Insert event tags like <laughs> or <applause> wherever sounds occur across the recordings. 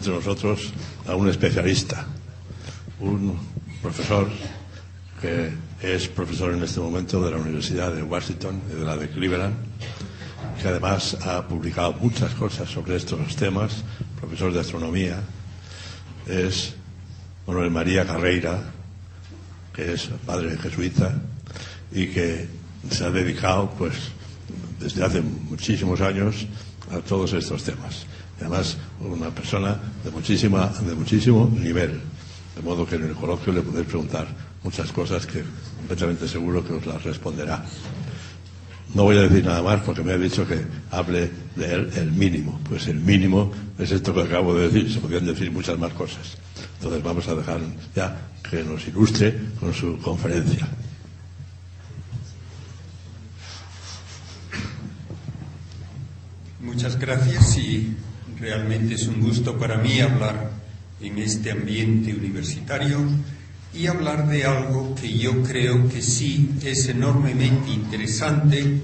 entre nosotros a un especialista, un profesor que es profesor en este momento de la Universidad de Washington y de la de Cleveland, que además ha publicado muchas cosas sobre estos temas, profesor de astronomía, es Manuel María Carreira, que es padre jesuita y que se ha dedicado, pues, desde hace muchísimos años a todos estos temas. Además, una persona de, muchísima, de muchísimo nivel. De modo que en el coloquio le podéis preguntar muchas cosas que completamente seguro que os las responderá. No voy a decir nada más porque me ha dicho que hable de él el mínimo. Pues el mínimo es esto que acabo de decir. Se podrían decir muchas más cosas. Entonces vamos a dejar ya que nos ilustre con su conferencia. Muchas gracias y realmente es un gusto para mí hablar en este ambiente universitario y hablar de algo que yo creo que sí es enormemente interesante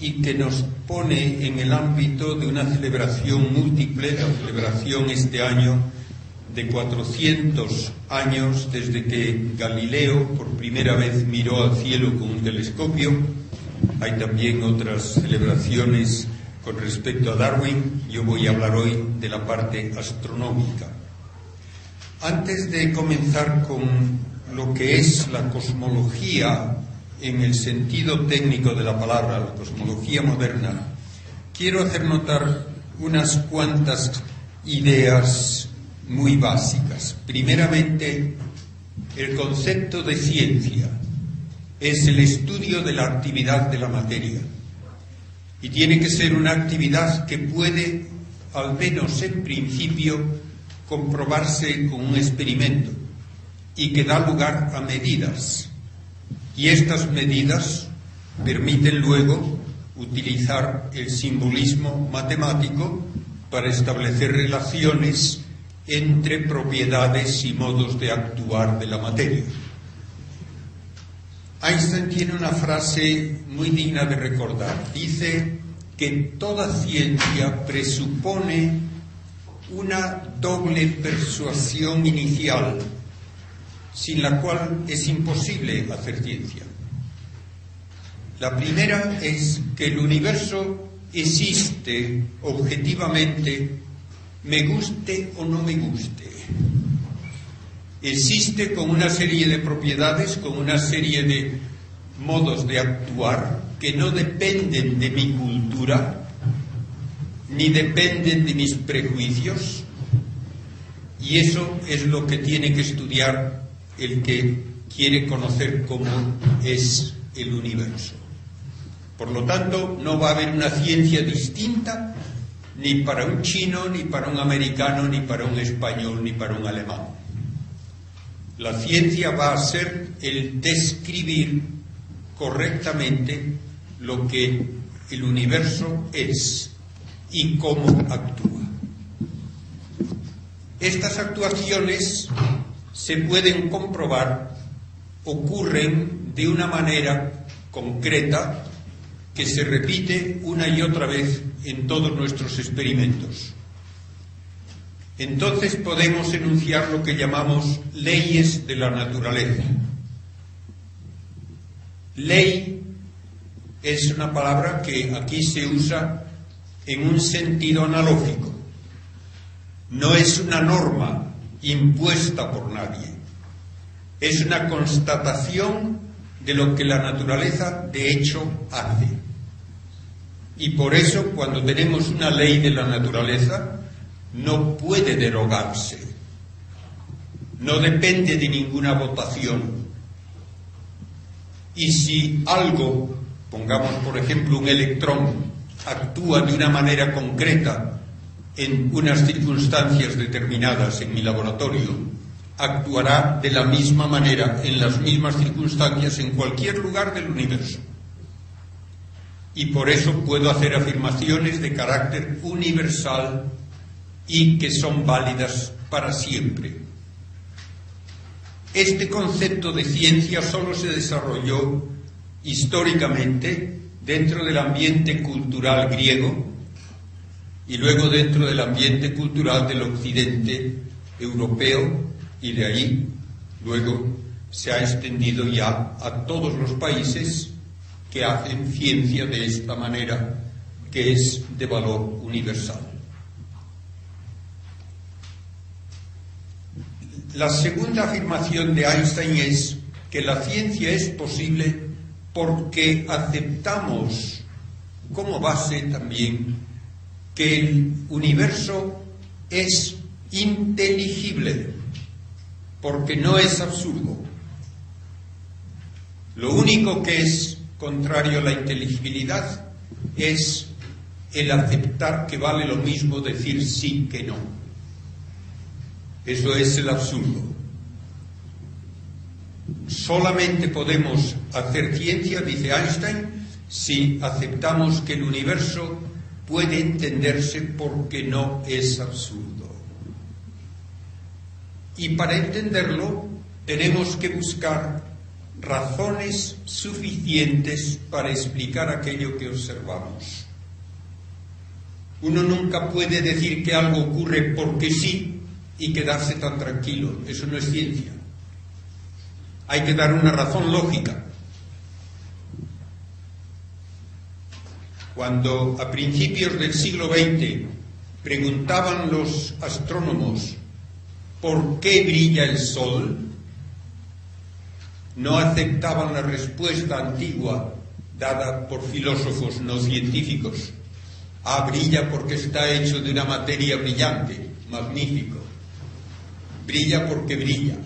y que nos pone en el ámbito de una celebración múltiple, la celebración este año de 400 años desde que Galileo por primera vez miró al cielo con un telescopio. Hay también otras celebraciones con respecto a Darwin. Yo voy a hablar hoy de la parte astronómica. Antes de comenzar con lo que es la cosmología en el sentido técnico de la palabra, la cosmología moderna, quiero hacer notar unas cuantas ideas muy básicas. Primeramente, el concepto de ciencia es el estudio de la actividad de la materia y tiene que ser una actividad que puede, al menos en principio, comprobarse con un experimento y que da lugar a medidas. Y estas medidas permiten luego utilizar el simbolismo matemático para establecer relaciones entre propiedades y modos de actuar de la materia. Einstein tiene una frase muy digna de recordar. Dice que toda ciencia presupone una doble persuasión inicial, sin la cual es imposible hacer ciencia. La primera es que el universo existe objetivamente, me guste o no me guste. Existe con una serie de propiedades, con una serie de modos de actuar que no dependen de mi cultura, ni dependen de mis prejuicios, y eso es lo que tiene que estudiar el que quiere conocer cómo es el universo. Por lo tanto, no va a haber una ciencia distinta ni para un chino, ni para un americano, ni para un español, ni para un alemán. La ciencia va a ser el describir correctamente lo que el universo es y cómo actúa. Estas actuaciones se pueden comprobar, ocurren de una manera concreta que se repite una y otra vez en todos nuestros experimentos. Entonces podemos enunciar lo que llamamos leyes de la naturaleza. Ley es una palabra que aquí se usa en un sentido analógico. No es una norma impuesta por nadie. Es una constatación de lo que la naturaleza de hecho hace. Y por eso cuando tenemos una ley de la naturaleza no puede derogarse. No depende de ninguna votación. Y si algo, pongamos por ejemplo un electrón, actúa de una manera concreta en unas circunstancias determinadas en mi laboratorio, actuará de la misma manera en las mismas circunstancias en cualquier lugar del universo. Y por eso puedo hacer afirmaciones de carácter universal y que son válidas para siempre. Este concepto de ciencia solo se desarrolló históricamente dentro del ambiente cultural griego y luego dentro del ambiente cultural del occidente europeo y de ahí luego se ha extendido ya a todos los países que hacen ciencia de esta manera que es de valor universal. La segunda afirmación de Einstein es que la ciencia es posible porque aceptamos como base también que el universo es inteligible, porque no es absurdo. Lo único que es contrario a la inteligibilidad es el aceptar que vale lo mismo decir sí que no. Eso es el absurdo. Solamente podemos hacer ciencia, dice Einstein, si aceptamos que el universo puede entenderse porque no es absurdo. Y para entenderlo tenemos que buscar razones suficientes para explicar aquello que observamos. Uno nunca puede decir que algo ocurre porque sí y quedarse tan tranquilo. Eso no es ciencia. Hay que dar una razón lógica. Cuando a principios del siglo XX preguntaban los astrónomos por qué brilla el Sol, no aceptaban la respuesta antigua dada por filósofos no científicos. Ah, brilla porque está hecho de una materia brillante, magnífico. Brilla porque brilla.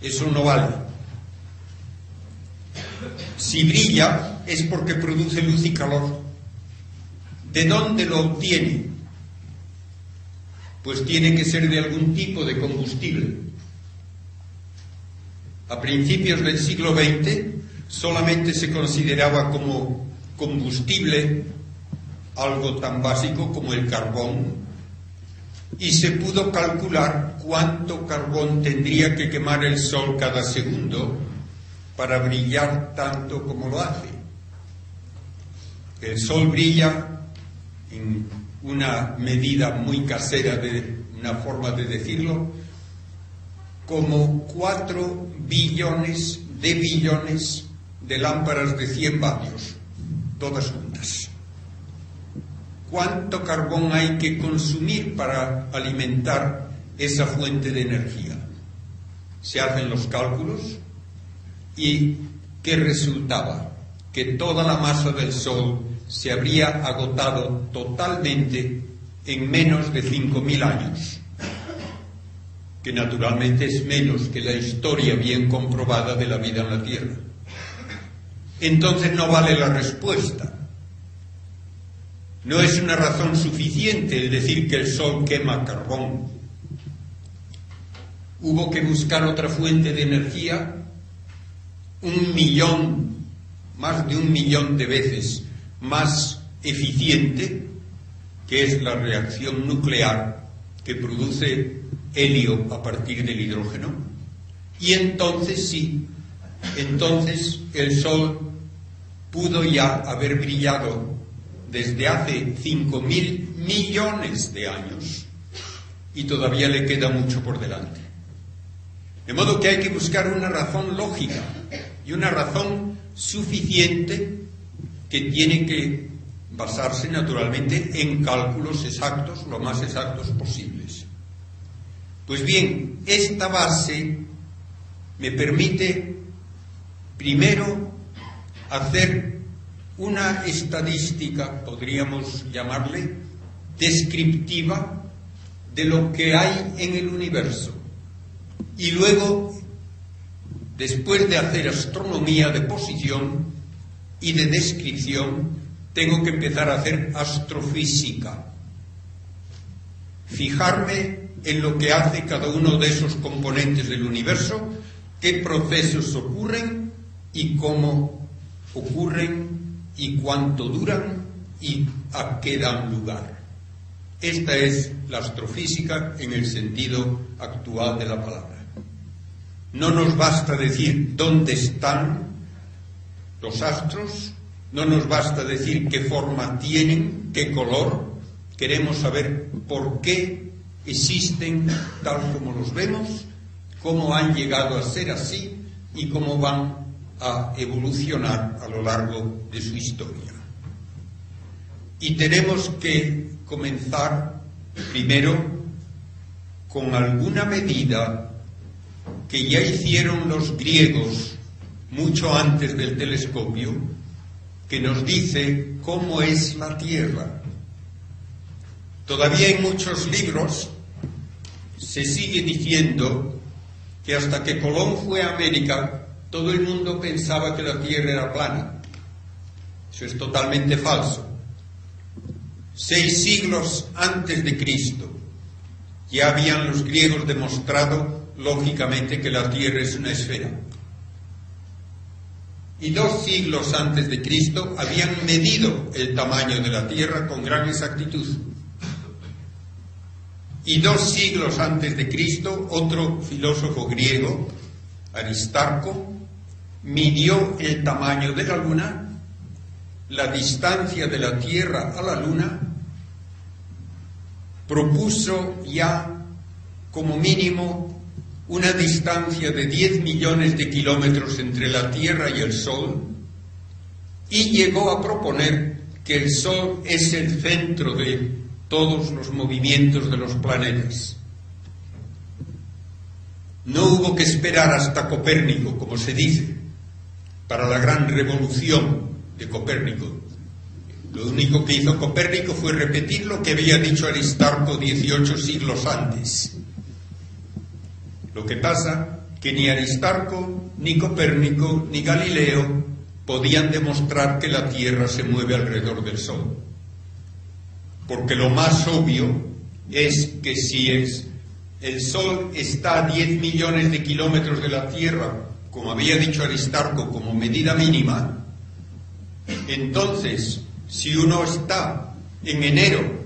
Eso no vale. Si brilla es porque produce luz y calor. ¿De dónde lo obtiene? Pues tiene que ser de algún tipo de combustible. A principios del siglo XX solamente se consideraba como combustible algo tan básico como el carbón y se pudo calcular cuánto carbón tendría que quemar el Sol cada segundo para brillar tanto como lo hace. El Sol brilla en una medida muy casera de una forma de decirlo, como cuatro billones de billones de lámparas de 100 vatios, todas juntas. ¿Cuánto carbón hay que consumir para alimentar esa fuente de energía? Se hacen los cálculos y ¿qué resultaba? Que toda la masa del Sol se habría agotado totalmente en menos de 5.000 años, que naturalmente es menos que la historia bien comprobada de la vida en la Tierra. Entonces no vale la respuesta. No es una razón suficiente el decir que el Sol quema carbón. Hubo que buscar otra fuente de energía un millón, más de un millón de veces más eficiente, que es la reacción nuclear que produce helio a partir del hidrógeno. Y entonces sí, entonces el Sol pudo ya haber brillado desde hace cinco mil millones de años y todavía le queda mucho por delante. De modo que hay que buscar una razón lógica y una razón suficiente que tiene que basarse naturalmente en cálculos exactos, lo más exactos posibles. Pues bien, esta base me permite primero hacer una estadística, podríamos llamarle, descriptiva de lo que hay en el universo. Y luego después de hacer astronomía de posición y de descripción, tengo que empezar a hacer astrofísica. Fijarme en lo que hace cada uno de esos componentes del universo, qué procesos ocurren y cómo ocurren y cuánto duran y a qué dan lugar. Esta es la astrofísica en el sentido actual de la palabra. No nos basta decir dónde están los astros, no nos basta decir qué forma tienen, qué color, queremos saber por qué existen tal como los vemos, cómo han llegado a ser así y cómo van a evolucionar a lo largo de su historia. Y tenemos que comenzar primero con alguna medida que ya hicieron los griegos mucho antes del telescopio, que nos dice cómo es la Tierra. Todavía en muchos libros se sigue diciendo que hasta que Colón fue a América, todo el mundo pensaba que la Tierra era plana. Eso es totalmente falso. Seis siglos antes de Cristo ya habían los griegos demostrado lógicamente que la Tierra es una esfera. Y dos siglos antes de Cristo habían medido el tamaño de la Tierra con gran exactitud. Y dos siglos antes de Cristo, otro filósofo griego, Aristarco, midió el tamaño de la Luna, la distancia de la Tierra a la Luna, propuso ya como mínimo una distancia de 10 millones de kilómetros entre la Tierra y el Sol y llegó a proponer que el Sol es el centro de todos los movimientos de los planetas. No hubo que esperar hasta Copérnico, como se dice, para la gran revolución de Copérnico. Lo único que hizo Copérnico fue repetir lo que había dicho Aristarco 18 siglos antes. Lo que pasa que ni Aristarco, ni Copérnico, ni Galileo podían demostrar que la Tierra se mueve alrededor del Sol. Porque lo más obvio es que si es, el Sol está a 10 millones de kilómetros de la Tierra, como había dicho Aristarco, como medida mínima, entonces, si uno está en enero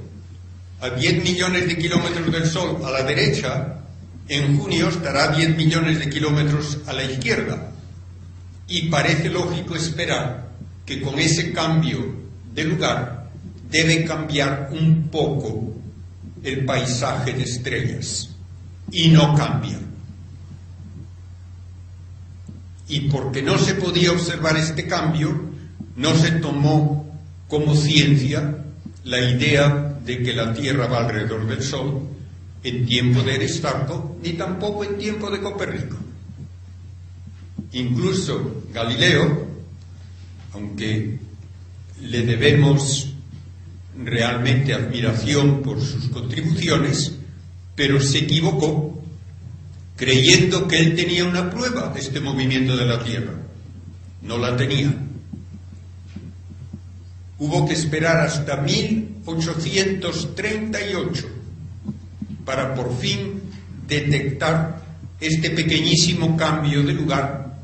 a 10 millones de kilómetros del Sol a la derecha, en junio estará a 10 millones de kilómetros a la izquierda. Y parece lógico esperar que con ese cambio de lugar debe cambiar un poco el paisaje de estrellas. Y no cambia. Y porque no se podía observar este cambio, no se tomó como ciencia la idea de que la Tierra va alrededor del Sol en tiempo de Aristarco, ni tampoco en tiempo de Copérnico. Incluso Galileo, aunque le debemos realmente admiración por sus contribuciones, pero se equivocó creyendo que él tenía una prueba de este movimiento de la Tierra. No la tenía. Hubo que esperar hasta 1838 para por fin detectar este pequeñísimo cambio de lugar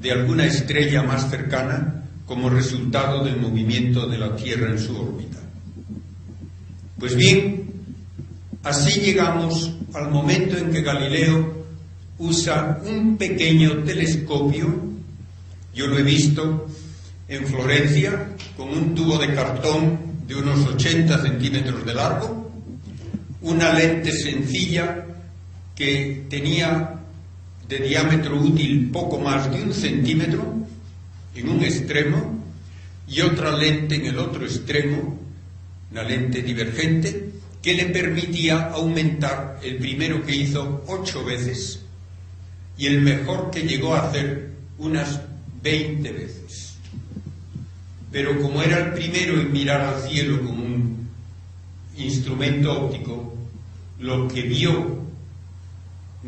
de alguna estrella más cercana como resultado del movimiento de la Tierra en su órbita. Pues bien, así llegamos al momento en que Galileo usa un pequeño telescopio, yo lo he visto en Florencia, con un tubo de cartón de unos 80 centímetros de largo, una lente sencilla que tenía de diámetro útil poco más de un centímetro en un extremo y otra lente en el otro extremo, una lente divergente, que le permitía aumentar el primero que hizo ocho veces y el mejor que llegó a hacer unas veinte veces. Pero como era el primero en mirar al cielo con un instrumento óptico, lo que vio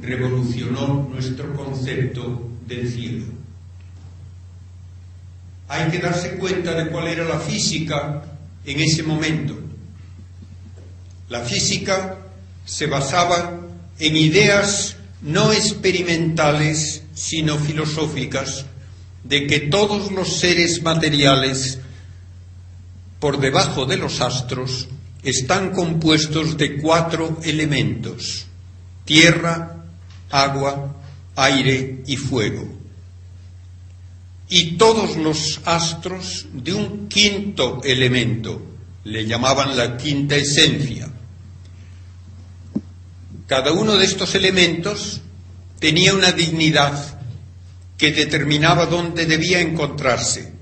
revolucionó nuestro concepto del cielo. Hay que darse cuenta de cuál era la física en ese momento. La física se basaba en ideas no experimentales, sino filosóficas, de que todos los seres materiales por debajo de los astros están compuestos de cuatro elementos, tierra, agua, aire y fuego. Y todos los astros de un quinto elemento, le llamaban la quinta esencia. Cada uno de estos elementos tenía una dignidad que determinaba dónde debía encontrarse.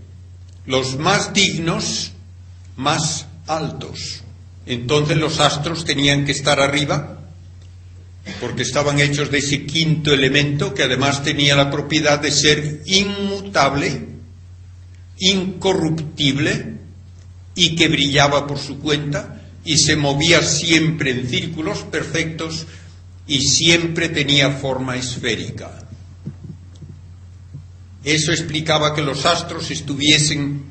Los más dignos, más altos. Entonces los astros tenían que estar arriba porque estaban hechos de ese quinto elemento que además tenía la propiedad de ser inmutable, incorruptible y que brillaba por su cuenta y se movía siempre en círculos perfectos y siempre tenía forma esférica. Eso explicaba que los astros estuviesen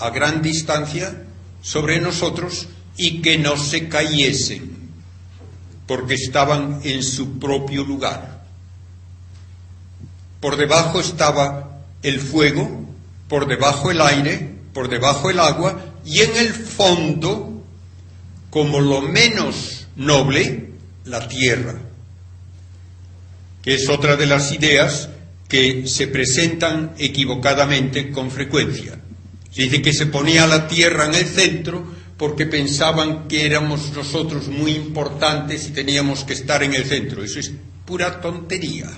a gran distancia sobre nosotros y que no se cayesen, porque estaban en su propio lugar. Por debajo estaba el fuego, por debajo el aire, por debajo el agua y en el fondo, como lo menos noble, la tierra, que es otra de las ideas que se presentan equivocadamente con frecuencia. Se dice que se ponía la tierra en el centro porque pensaban que éramos nosotros muy importantes y teníamos que estar en el centro. Eso es pura tontería.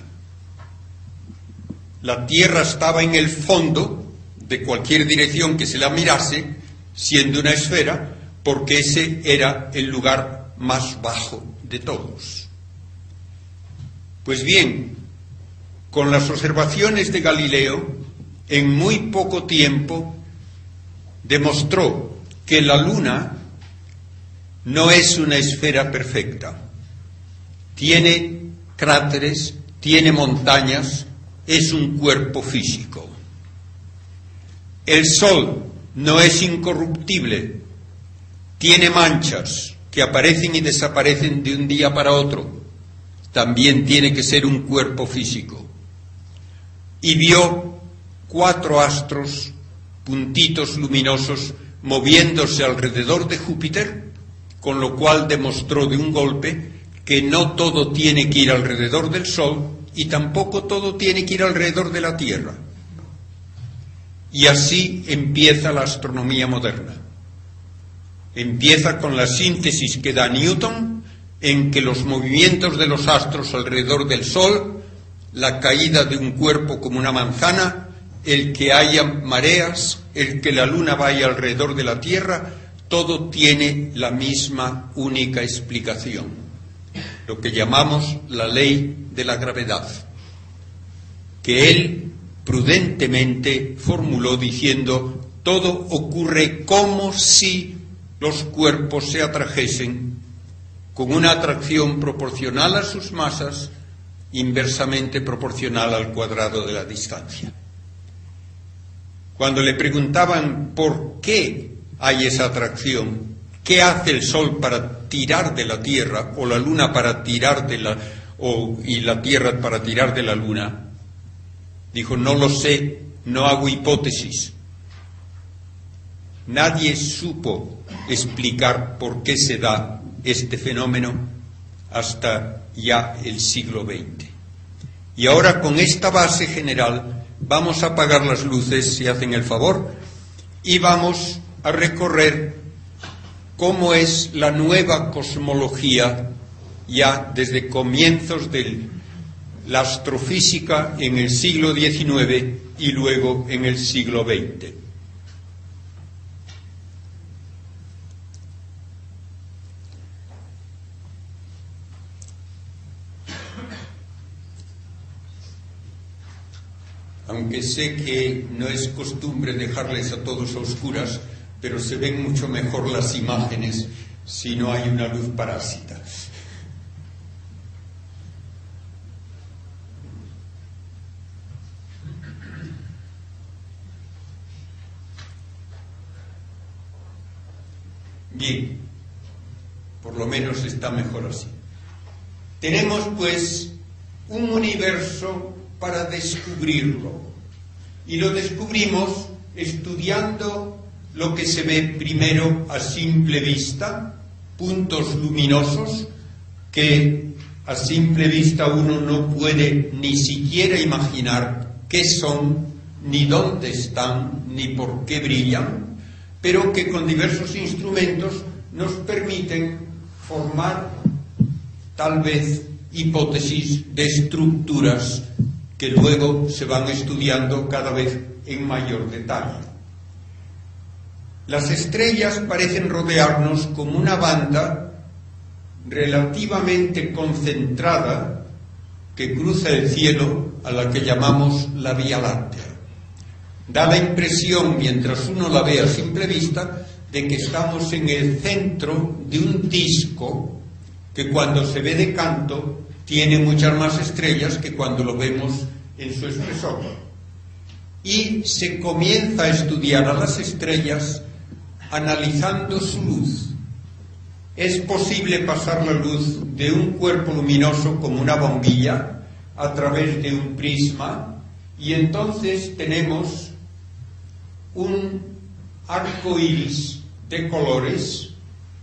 La tierra estaba en el fondo de cualquier dirección que se la mirase, siendo una esfera, porque ese era el lugar más bajo de todos. Pues bien, con las observaciones de Galileo, en muy poco tiempo demostró que la luna no es una esfera perfecta. Tiene cráteres, tiene montañas, es un cuerpo físico. El sol no es incorruptible, tiene manchas que aparecen y desaparecen de un día para otro. También tiene que ser un cuerpo físico. Y vio cuatro astros puntitos luminosos moviéndose alrededor de Júpiter, con lo cual demostró de un golpe que no todo tiene que ir alrededor del Sol y tampoco todo tiene que ir alrededor de la Tierra. Y así empieza la astronomía moderna. Empieza con la síntesis que da Newton en que los movimientos de los astros alrededor del Sol, la caída de un cuerpo como una manzana, el que haya mareas, el que la luna vaya alrededor de la Tierra, todo tiene la misma única explicación, lo que llamamos la ley de la gravedad, que él prudentemente formuló diciendo, todo ocurre como si los cuerpos se atrajesen con una atracción proporcional a sus masas, inversamente proporcional al cuadrado de la distancia. Cuando le preguntaban por qué hay esa atracción, qué hace el Sol para tirar de la Tierra o la Luna para tirar de la o, y la Tierra para tirar de la Luna, dijo no lo sé, no hago hipótesis. Nadie supo explicar por qué se da este fenómeno hasta ya el siglo XX. Y ahora con esta base general vamos a apagar las luces, si hacen el favor, y vamos a recorrer cómo es la nueva cosmología ya desde comienzos de la astrofísica en el siglo XIX y luego en el siglo XX. Aunque sé que no es costumbre dejarles a todos a oscuras, pero se ven mucho mejor las imágenes si no hay una luz parásita. Bien, por lo menos está mejor así. Tenemos pues un universo para descubrirlo. Y lo descubrimos estudiando lo que se ve primero a simple vista, puntos luminosos que a simple vista uno no puede ni siquiera imaginar qué son, ni dónde están, ni por qué brillan, pero que con diversos instrumentos nos permiten formar tal vez hipótesis de estructuras que luego se van estudiando cada vez en mayor detalle. Las estrellas parecen rodearnos como una banda relativamente concentrada que cruza el cielo a la que llamamos la Vía Láctea. Da la impresión, mientras uno la ve a simple vista, de que estamos en el centro de un disco que cuando se ve de canto tiene muchas más estrellas que cuando lo vemos en su espesor. Y se comienza a estudiar a las estrellas analizando su luz. Es posible pasar la luz de un cuerpo luminoso como una bombilla a través de un prisma y entonces tenemos un arco iris de colores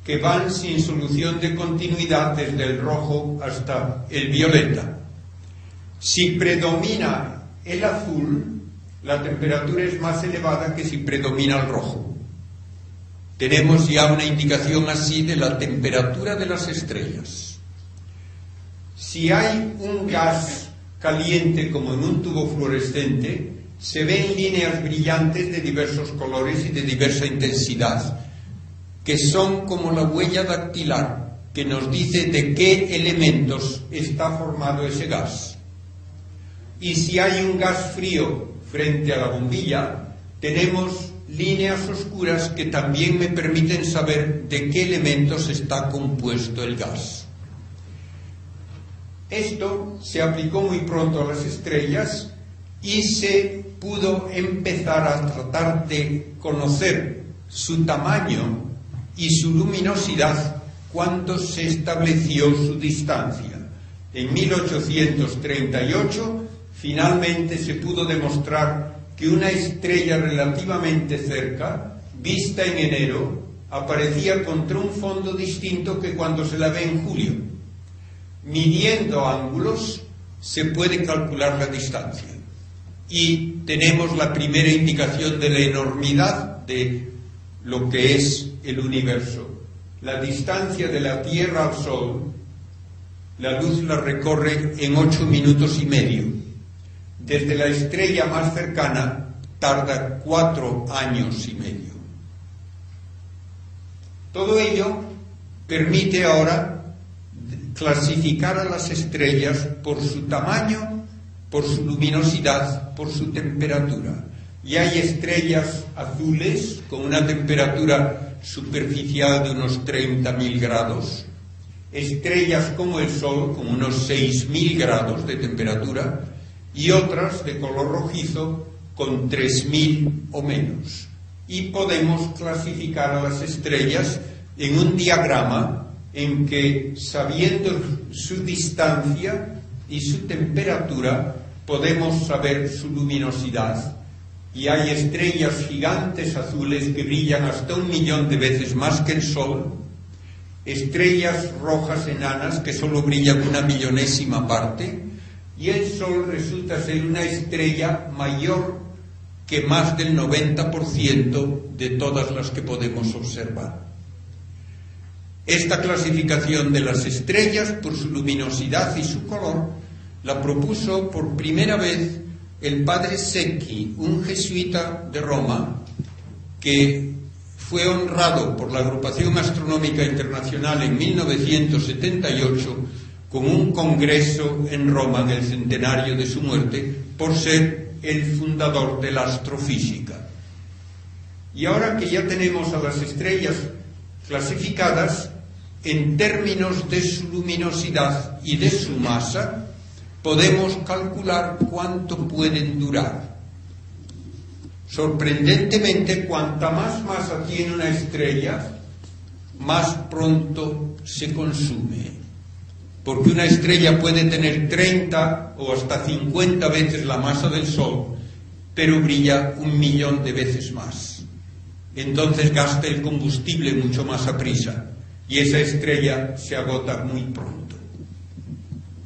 que van sin solución de continuidad desde el rojo hasta el violeta. Si predomina el azul, la temperatura es más elevada que si predomina el rojo. Tenemos ya una indicación así de la temperatura de las estrellas. Si hay un gas caliente como en un tubo fluorescente, se ven líneas brillantes de diversos colores y de diversa intensidad, que son como la huella dactilar que nos dice de qué elementos está formado ese gas. Y si hay un gas frío frente a la bombilla, tenemos líneas oscuras que también me permiten saber de qué elementos está compuesto el gas. Esto se aplicó muy pronto a las estrellas y se pudo empezar a tratar de conocer su tamaño y su luminosidad cuando se estableció su distancia. En 1838 finalmente se pudo demostrar que una estrella relativamente cerca, vista en enero, aparecía contra un fondo distinto que cuando se la ve en julio. Midiendo ángulos se puede calcular la distancia y tenemos la primera indicación de la enormidad de lo que es el universo. La distancia de la Tierra al Sol, la luz la recorre en ocho minutos y medio desde la estrella más cercana tarda cuatro años y medio. Todo ello permite ahora clasificar a las estrellas por su tamaño, por su luminosidad, por su temperatura. Y hay estrellas azules con una temperatura superficial de unos 30.000 grados, estrellas como el Sol con unos 6.000 grados de temperatura, y otras de color rojizo con 3.000 o menos. Y podemos clasificar a las estrellas en un diagrama en que, sabiendo su distancia y su temperatura, podemos saber su luminosidad. Y hay estrellas gigantes azules que brillan hasta un millón de veces más que el Sol, estrellas rojas enanas que solo brillan una millonésima parte, y el Sol resulta ser una estrella mayor que más del 90% de todas las que podemos observar. Esta clasificación de las estrellas por su luminosidad y su color la propuso por primera vez el padre Secchi, un jesuita de Roma, que fue honrado por la Agrupación Astronómica Internacional en 1978 con un congreso en Roma del centenario de su muerte por ser el fundador de la astrofísica. Y ahora que ya tenemos a las estrellas clasificadas en términos de su luminosidad y de su masa, podemos calcular cuánto pueden durar. Sorprendentemente, cuanta más masa tiene una estrella, más pronto se consume porque una estrella puede tener 30 o hasta 50 veces la masa del Sol, pero brilla un millón de veces más. Entonces gasta el combustible mucho más a prisa y esa estrella se agota muy pronto.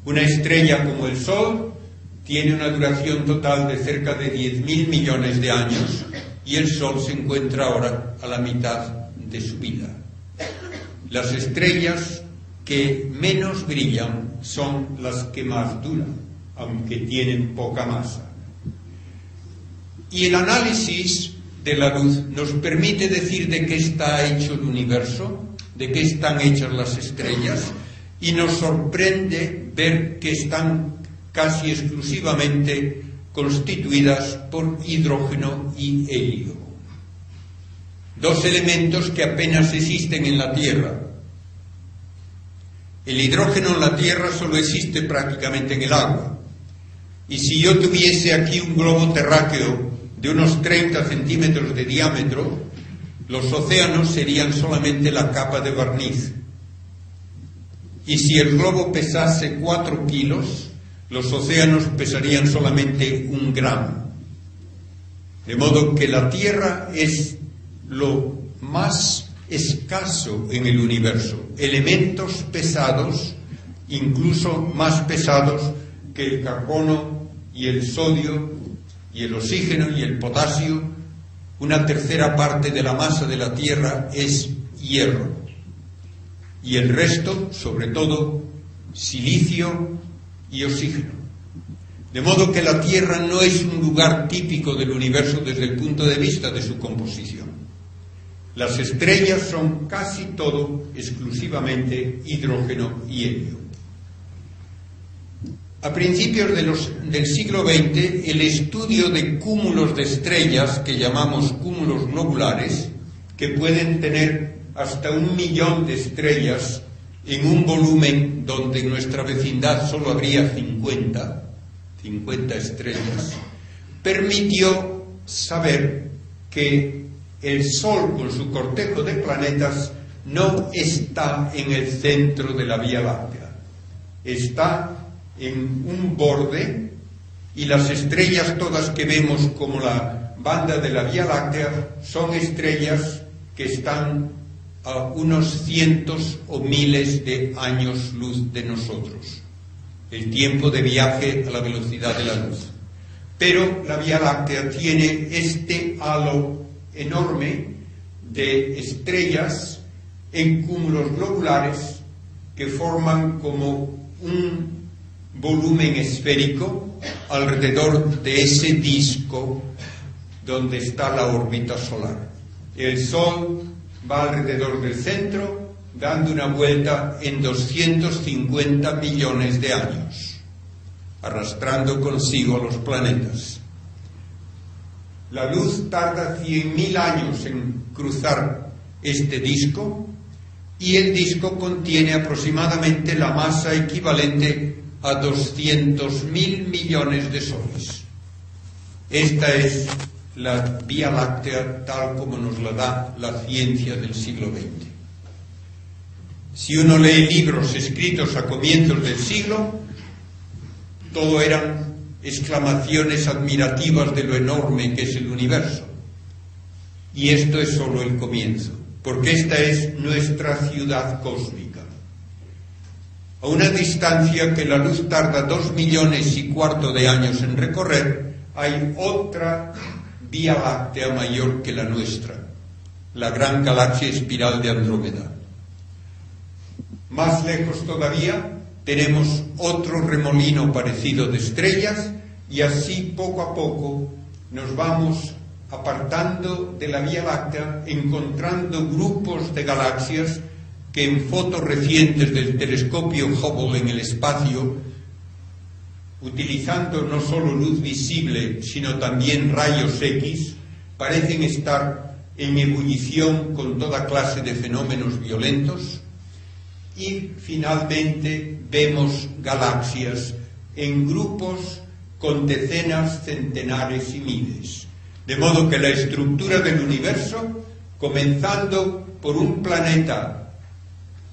Una estrella como el Sol tiene una duración total de cerca de 10.000 millones de años y el Sol se encuentra ahora a la mitad de su vida. Las estrellas que menos brillan son las que más duran, aunque tienen poca masa. Y el análisis de la luz nos permite decir de qué está hecho el universo, de qué están hechas las estrellas, y nos sorprende ver que están casi exclusivamente constituidas por hidrógeno y helio. Dos elementos que apenas existen en la Tierra. El hidrógeno en la Tierra solo existe prácticamente en el agua. Y si yo tuviese aquí un globo terráqueo de unos 30 centímetros de diámetro, los océanos serían solamente la capa de barniz. Y si el globo pesase 4 kilos, los océanos pesarían solamente un gramo. De modo que la Tierra es lo más escaso en el universo. Elementos pesados, incluso más pesados que el carbono y el sodio y el oxígeno y el potasio, una tercera parte de la masa de la Tierra es hierro. Y el resto, sobre todo, silicio y oxígeno. De modo que la Tierra no es un lugar típico del universo desde el punto de vista de su composición. Las estrellas son casi todo exclusivamente hidrógeno y helio. A principios del siglo XX, el estudio de cúmulos de estrellas, que llamamos cúmulos globulares, que pueden tener hasta un millón de estrellas en un volumen donde en nuestra vecindad solo habría 50, 50 estrellas, permitió saber que el Sol con su cortejo de planetas no está en el centro de la Vía Láctea, está en un borde y las estrellas todas que vemos como la banda de la Vía Láctea son estrellas que están a unos cientos o miles de años luz de nosotros, el tiempo de viaje a la velocidad de la luz. Pero la Vía Láctea tiene este halo enorme de estrellas en cúmulos globulares que forman como un volumen esférico alrededor de ese disco donde está la órbita solar. El Sol va alrededor del centro dando una vuelta en 250 millones de años, arrastrando consigo a los planetas. La luz tarda 100.000 años en cruzar este disco y el disco contiene aproximadamente la masa equivalente a 200.000 millones de soles. Esta es la Vía Láctea tal como nos la da la ciencia del siglo XX. Si uno lee libros escritos a comienzos del siglo, todo eran exclamaciones admirativas de lo enorme que es el universo. Y esto es solo el comienzo, porque esta es nuestra ciudad cósmica. A una distancia que la luz tarda dos millones y cuarto de años en recorrer, hay otra Vía Láctea mayor que la nuestra, la gran galaxia espiral de Andrómeda. Más lejos todavía tenemos otro remolino parecido de estrellas y así poco a poco nos vamos apartando de la Vía Láctea, encontrando grupos de galaxias que en fotos recientes del telescopio Hubble en el espacio utilizando no solo luz visible, sino también rayos X, parecen estar en ebullición con toda clase de fenómenos violentos y finalmente vemos galaxias en grupos con decenas, centenares y miles. De modo que la estructura del universo, comenzando por un planeta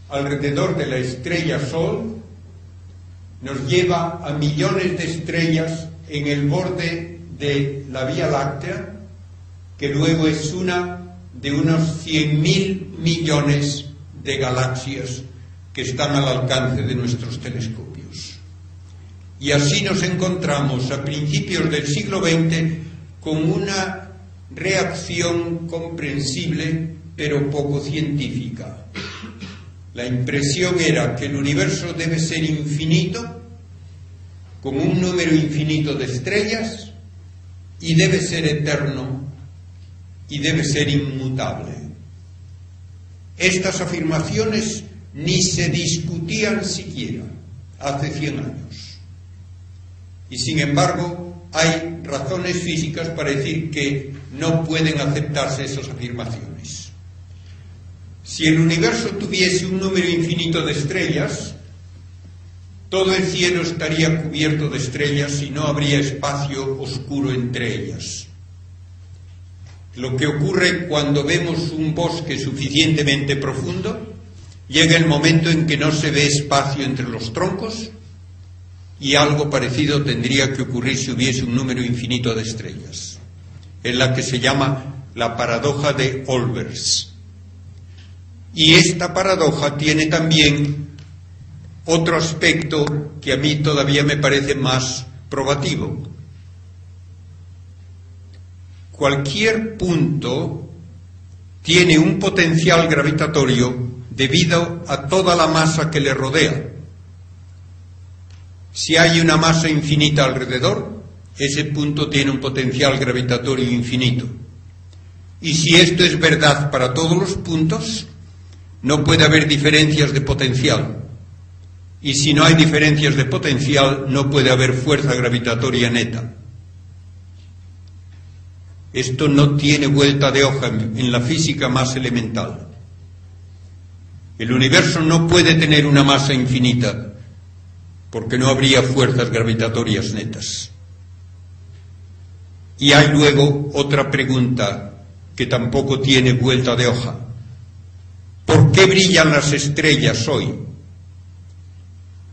alrededor de la estrella Sol, nos lleva a millones de estrellas en el borde de la Vía Láctea, que luego es una de unos 100.000 millones de galaxias que están al alcance de nuestros telescopios. Y así nos encontramos a principios del siglo XX con una reacción comprensible pero poco científica. La impresión era que el universo debe ser infinito, con un número infinito de estrellas, y debe ser eterno y debe ser inmutable. Estas afirmaciones ni se discutían siquiera hace 100 años. Y sin embargo, hay razones físicas para decir que no pueden aceptarse esas afirmaciones. Si el universo tuviese un número infinito de estrellas, todo el cielo estaría cubierto de estrellas y no habría espacio oscuro entre ellas. Lo que ocurre cuando vemos un bosque suficientemente profundo, llega el momento en que no se ve espacio entre los troncos y algo parecido tendría que ocurrir si hubiese un número infinito de estrellas. Es la que se llama la paradoja de Olbers. Y esta paradoja tiene también otro aspecto que a mí todavía me parece más probativo. Cualquier punto tiene un potencial gravitatorio debido a toda la masa que le rodea. Si hay una masa infinita alrededor, ese punto tiene un potencial gravitatorio infinito. Y si esto es verdad para todos los puntos, no puede haber diferencias de potencial. Y si no hay diferencias de potencial, no puede haber fuerza gravitatoria neta. Esto no tiene vuelta de hoja en la física más elemental. El universo no puede tener una masa infinita porque no habría fuerzas gravitatorias netas. Y hay luego otra pregunta que tampoco tiene vuelta de hoja. ¿Por qué brillan las estrellas hoy?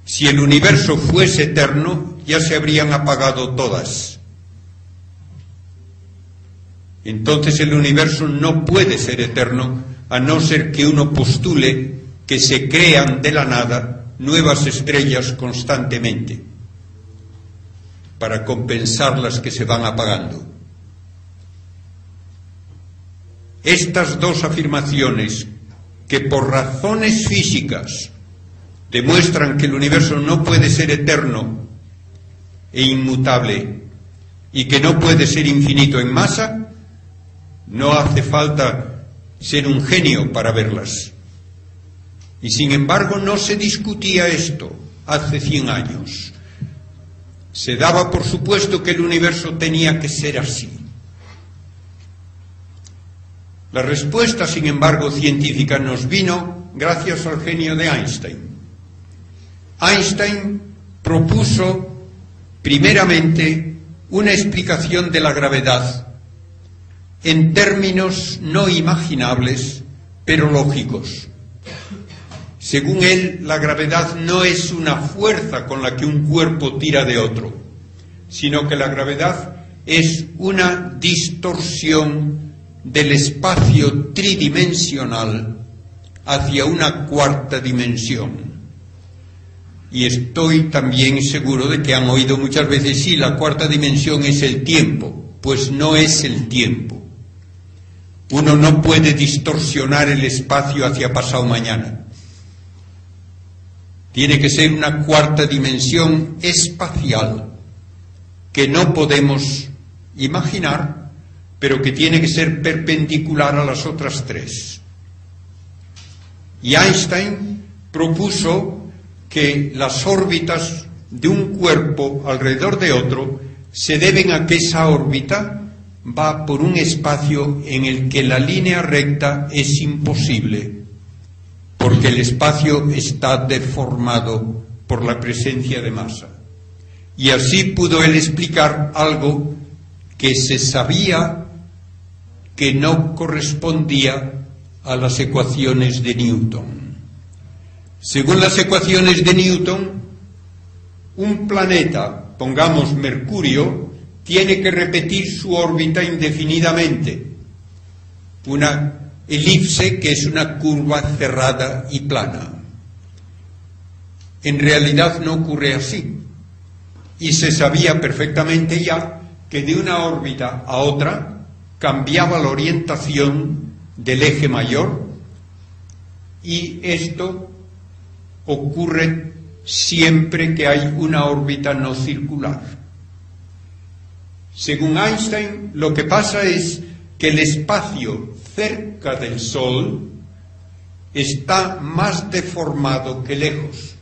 Si el universo fuese eterno, ya se habrían apagado todas. Entonces el universo no puede ser eterno a no ser que uno postule que se crean de la nada nuevas estrellas constantemente para compensar las que se van apagando. Estas dos afirmaciones que por razones físicas demuestran que el universo no puede ser eterno e inmutable y que no puede ser infinito en masa, no hace falta ser un genio para verlas. Y sin embargo no se discutía esto hace 100 años. Se daba por supuesto que el universo tenía que ser así. La respuesta, sin embargo, científica nos vino gracias al genio de Einstein. Einstein propuso primeramente una explicación de la gravedad en términos no imaginables, pero lógicos. Según él, la gravedad no es una fuerza con la que un cuerpo tira de otro, sino que la gravedad es una distorsión del espacio tridimensional hacia una cuarta dimensión. Y estoy también seguro de que han oído muchas veces, sí, la cuarta dimensión es el tiempo. Pues no es el tiempo. Uno no puede distorsionar el espacio hacia pasado mañana. Tiene que ser una cuarta dimensión espacial que no podemos imaginar, pero que tiene que ser perpendicular a las otras tres. Y Einstein propuso que las órbitas de un cuerpo alrededor de otro se deben a que esa órbita va por un espacio en el que la línea recta es imposible, porque el espacio está deformado por la presencia de masa. Y así pudo él explicar algo que se sabía que no correspondía a las ecuaciones de Newton. Según las ecuaciones de Newton, un planeta, pongamos Mercurio, tiene que repetir su órbita indefinidamente. Una elipse que es una curva cerrada y plana. En realidad no ocurre así. Y se sabía perfectamente ya que de una órbita a otra cambiaba la orientación del eje mayor y esto ocurre siempre que hay una órbita no circular. Según Einstein, lo que pasa es que el espacio cerca del Sol está más deformado que lejos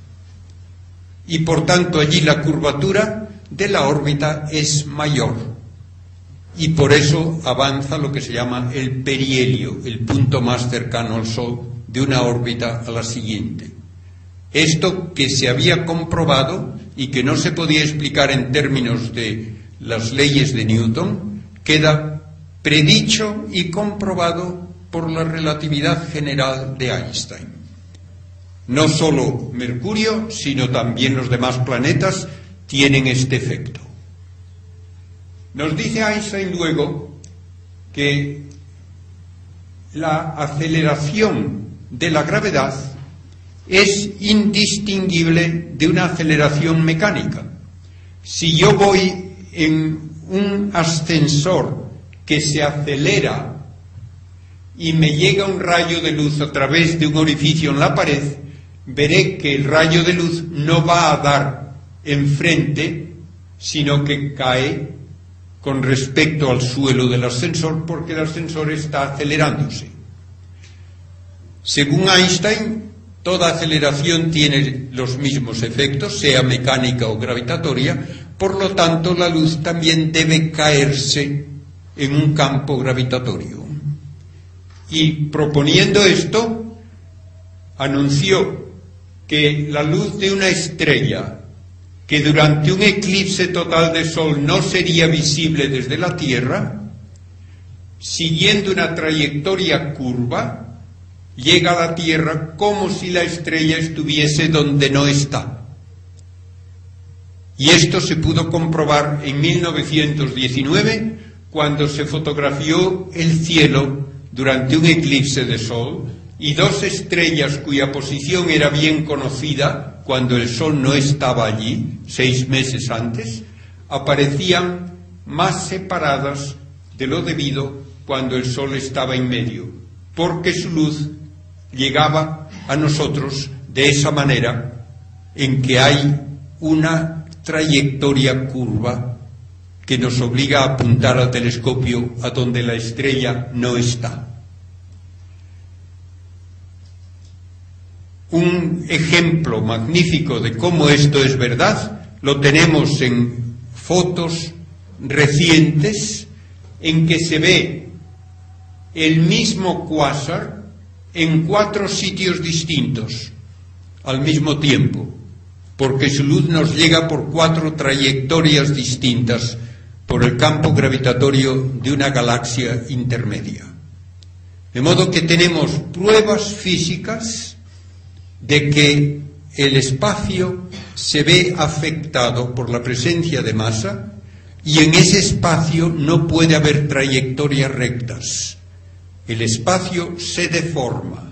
y por tanto allí la curvatura de la órbita es mayor y por eso avanza lo que se llama el perihelio, el punto más cercano al Sol de una órbita a la siguiente. Esto que se había comprobado y que no se podía explicar en términos de las leyes de Newton, queda predicho y comprobado por la relatividad general de Einstein. No solo Mercurio, sino también los demás planetas tienen este efecto. Nos dice Einstein luego que la aceleración de la gravedad es indistinguible de una aceleración mecánica. Si yo voy en un ascensor que se acelera y me llega un rayo de luz a través de un orificio en la pared, veré que el rayo de luz no va a dar enfrente, sino que cae con respecto al suelo del ascensor porque el ascensor está acelerándose. Según Einstein, toda aceleración tiene los mismos efectos, sea mecánica o gravitatoria, por lo tanto la luz también debe caerse en un campo gravitatorio. Y proponiendo esto, anunció que la luz de una estrella que durante un eclipse total de sol no sería visible desde la Tierra, siguiendo una trayectoria curva, llega a la Tierra como si la estrella estuviese donde no está. Y esto se pudo comprobar en 1919 cuando se fotografió el cielo durante un eclipse de sol y dos estrellas cuya posición era bien conocida cuando el sol no estaba allí, seis meses antes, aparecían más separadas de lo debido cuando el sol estaba en medio, porque su luz llegaba a nosotros de esa manera en que hay una trayectoria curva que nos obliga a apuntar al telescopio a donde la estrella no está. Un ejemplo magnífico de cómo esto es verdad lo tenemos en fotos recientes en que se ve el mismo cuásar en cuatro sitios distintos al mismo tiempo, porque su luz nos llega por cuatro trayectorias distintas por el campo gravitatorio de una galaxia intermedia. De modo que tenemos pruebas físicas de que el espacio se ve afectado por la presencia de masa y en ese espacio no puede haber trayectorias rectas. El espacio se deforma.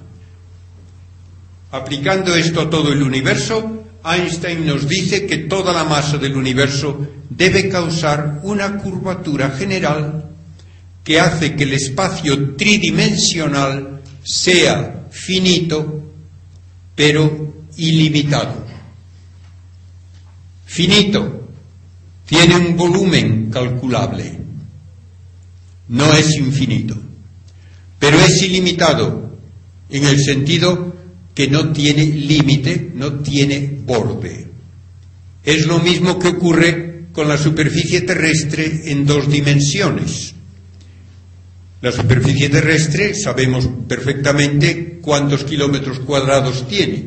Aplicando esto a todo el universo, Einstein nos dice que toda la masa del universo debe causar una curvatura general que hace que el espacio tridimensional sea finito pero ilimitado. Finito, tiene un volumen calculable, no es infinito, pero es ilimitado en el sentido que no tiene límite, no tiene borde. Es lo mismo que ocurre con la superficie terrestre en dos dimensiones. La superficie terrestre sabemos perfectamente cuántos kilómetros cuadrados tiene,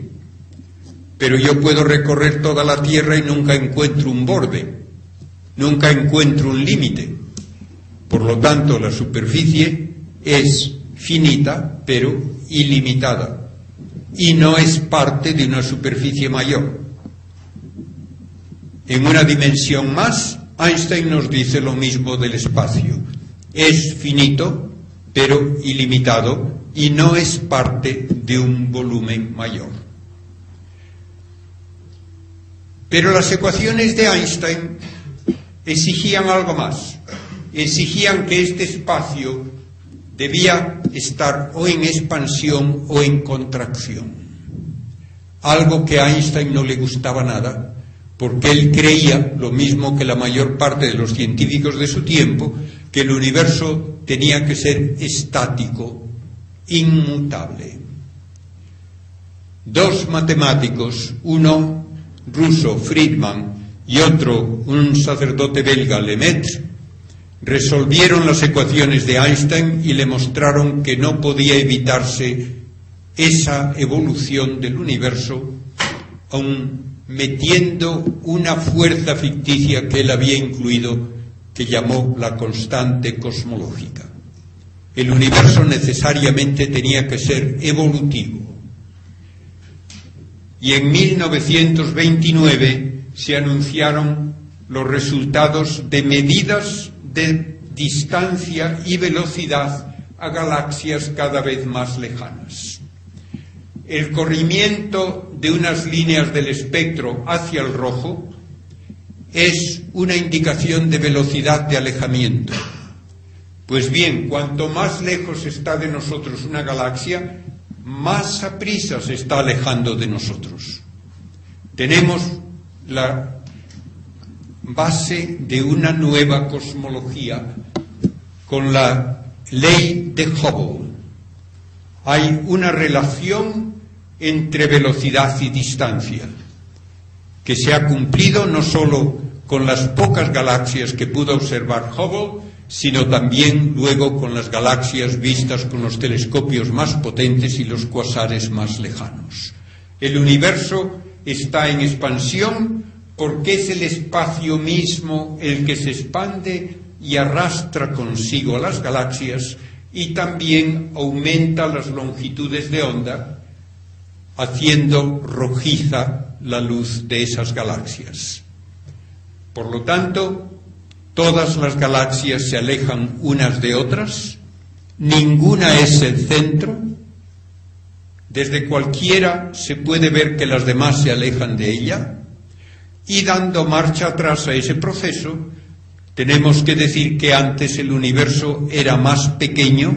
pero yo puedo recorrer toda la Tierra y nunca encuentro un borde, nunca encuentro un límite. Por lo tanto, la superficie es finita, pero ilimitada y no es parte de una superficie mayor. En una dimensión más, Einstein nos dice lo mismo del espacio. Es finito, pero ilimitado, y no es parte de un volumen mayor. Pero las ecuaciones de Einstein exigían algo más. exigían que este espacio debía estar o en expansión o en contracción. Algo que a Einstein no le gustaba nada, porque él creía, lo mismo que la mayor parte de los científicos de su tiempo, que el universo tenía que ser estático, inmutable. Dos matemáticos, uno ruso, Friedman, y otro, un sacerdote belga, Lemaitre, resolvieron las ecuaciones de Einstein y le mostraron que no podía evitarse esa evolución del universo, aun metiendo una fuerza ficticia que él había incluido, que llamó la constante cosmológica. El universo necesariamente tenía que ser evolutivo. Y en 1929 se anunciaron los resultados de medidas de distancia y velocidad a galaxias cada vez más lejanas. El corrimiento de unas líneas del espectro hacia el rojo es una indicación de velocidad de alejamiento. Pues bien, cuanto más lejos está de nosotros una galaxia, más a prisa se está alejando de nosotros. Tenemos la base de una nueva cosmología con la ley de Hubble. Hay una relación entre velocidad y distancia que se ha cumplido no solo con las pocas galaxias que pudo observar Hubble, sino también luego con las galaxias vistas con los telescopios más potentes y los cuasares más lejanos. El universo está en expansión porque es el espacio mismo el que se expande y arrastra consigo a las galaxias y también aumenta las longitudes de onda, haciendo rojiza la luz de esas galaxias. Por lo tanto, todas las galaxias se alejan unas de otras, ninguna es el centro, desde cualquiera se puede ver que las demás se alejan de ella, y dando marcha atrás a ese proceso, tenemos que decir que antes el universo era más pequeño,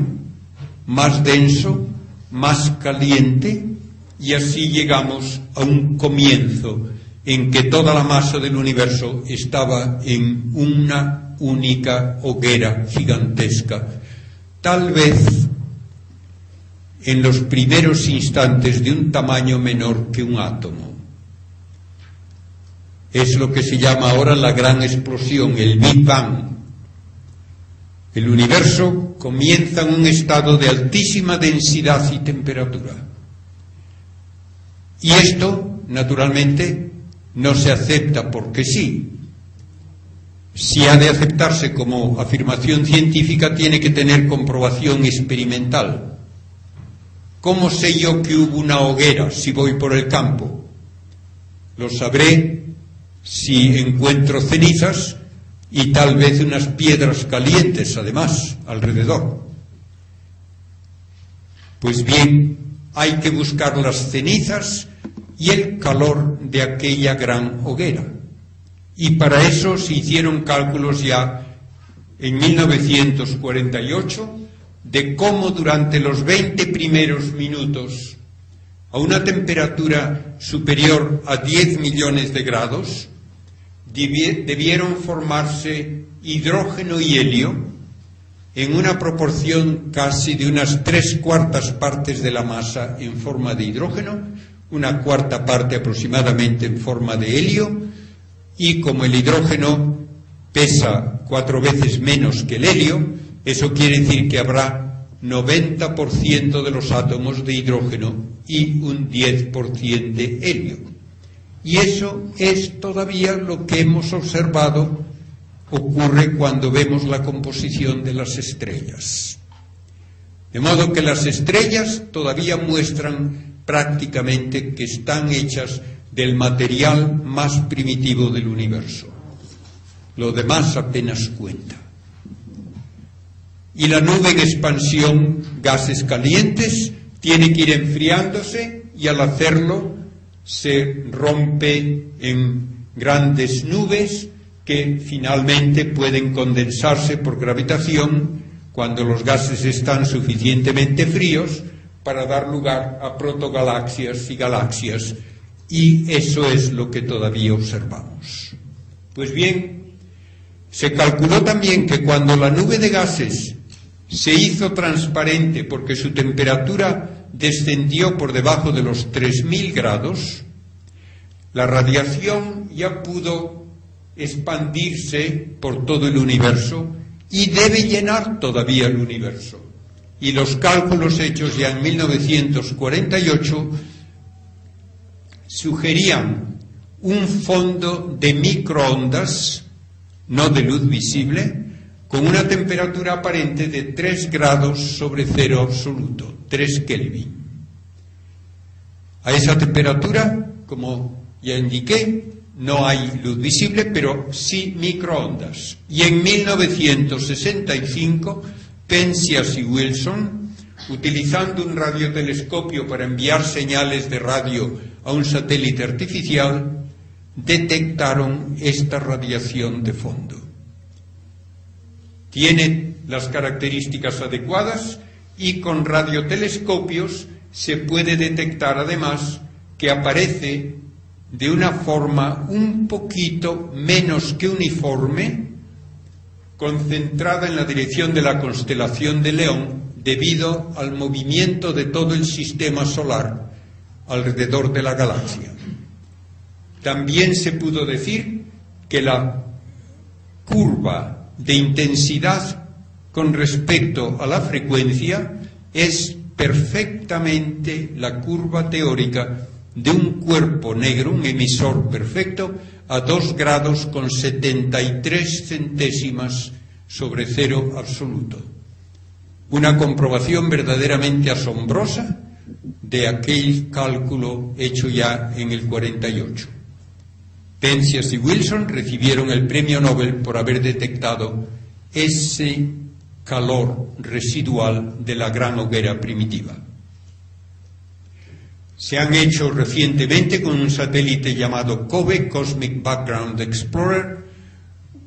más denso, más caliente, y así llegamos a un comienzo en que toda la masa del universo estaba en una única hoguera gigantesca, tal vez en los primeros instantes de un tamaño menor que un átomo. Es lo que se llama ahora la gran explosión, el Big Bang. El universo comienza en un estado de altísima densidad y temperatura. Y esto, naturalmente, no se acepta porque sí. Si ha de aceptarse como afirmación científica, tiene que tener comprobación experimental. ¿Cómo sé yo que hubo una hoguera si voy por el campo? Lo sabré si encuentro cenizas y tal vez unas piedras calientes además alrededor. Pues bien, hay que buscar las cenizas y el calor de aquella gran hoguera. Y para eso se hicieron cálculos ya en 1948 de cómo durante los 20 primeros minutos, a una temperatura superior a 10 millones de grados, debieron formarse hidrógeno y helio en una proporción casi de unas tres cuartas partes de la masa en forma de hidrógeno una cuarta parte aproximadamente en forma de helio y como el hidrógeno pesa cuatro veces menos que el helio, eso quiere decir que habrá 90% de los átomos de hidrógeno y un 10% de helio. Y eso es todavía lo que hemos observado ocurre cuando vemos la composición de las estrellas. De modo que las estrellas todavía muestran prácticamente que están hechas del material más primitivo del universo. Lo demás apenas cuenta. Y la nube en expansión, gases calientes, tiene que ir enfriándose y al hacerlo se rompe en grandes nubes que finalmente pueden condensarse por gravitación cuando los gases están suficientemente fríos para dar lugar a protogalaxias y galaxias y eso es lo que todavía observamos. Pues bien, se calculó también que cuando la nube de gases se hizo transparente porque su temperatura descendió por debajo de los 3.000 grados, la radiación ya pudo expandirse por todo el universo y debe llenar todavía el universo. Y los cálculos hechos ya en 1948 sugerían un fondo de microondas, no de luz visible, con una temperatura aparente de 3 grados sobre cero absoluto, 3 Kelvin. A esa temperatura, como ya indiqué, no hay luz visible, pero sí microondas. Y en 1965, Penzias y Wilson, utilizando un radiotelescopio para enviar señales de radio a un satélite artificial, detectaron esta radiación de fondo. Tiene las características adecuadas y con radiotelescopios se puede detectar además que aparece de una forma un poquito menos que uniforme, concentrada en la dirección de la constelación de León debido al movimiento de todo el sistema solar alrededor de la galaxia. También se pudo decir que la curva de intensidad con respecto a la frecuencia es perfectamente la curva teórica de un cuerpo negro, un emisor perfecto, a 2 grados con 73 centésimas sobre cero absoluto. Una comprobación verdaderamente asombrosa de aquel cálculo hecho ya en el 48. Penzias y Wilson recibieron el premio Nobel por haber detectado ese calor residual de la gran hoguera primitiva. Se han hecho recientemente con un satélite llamado COBE, Cosmic Background Explorer,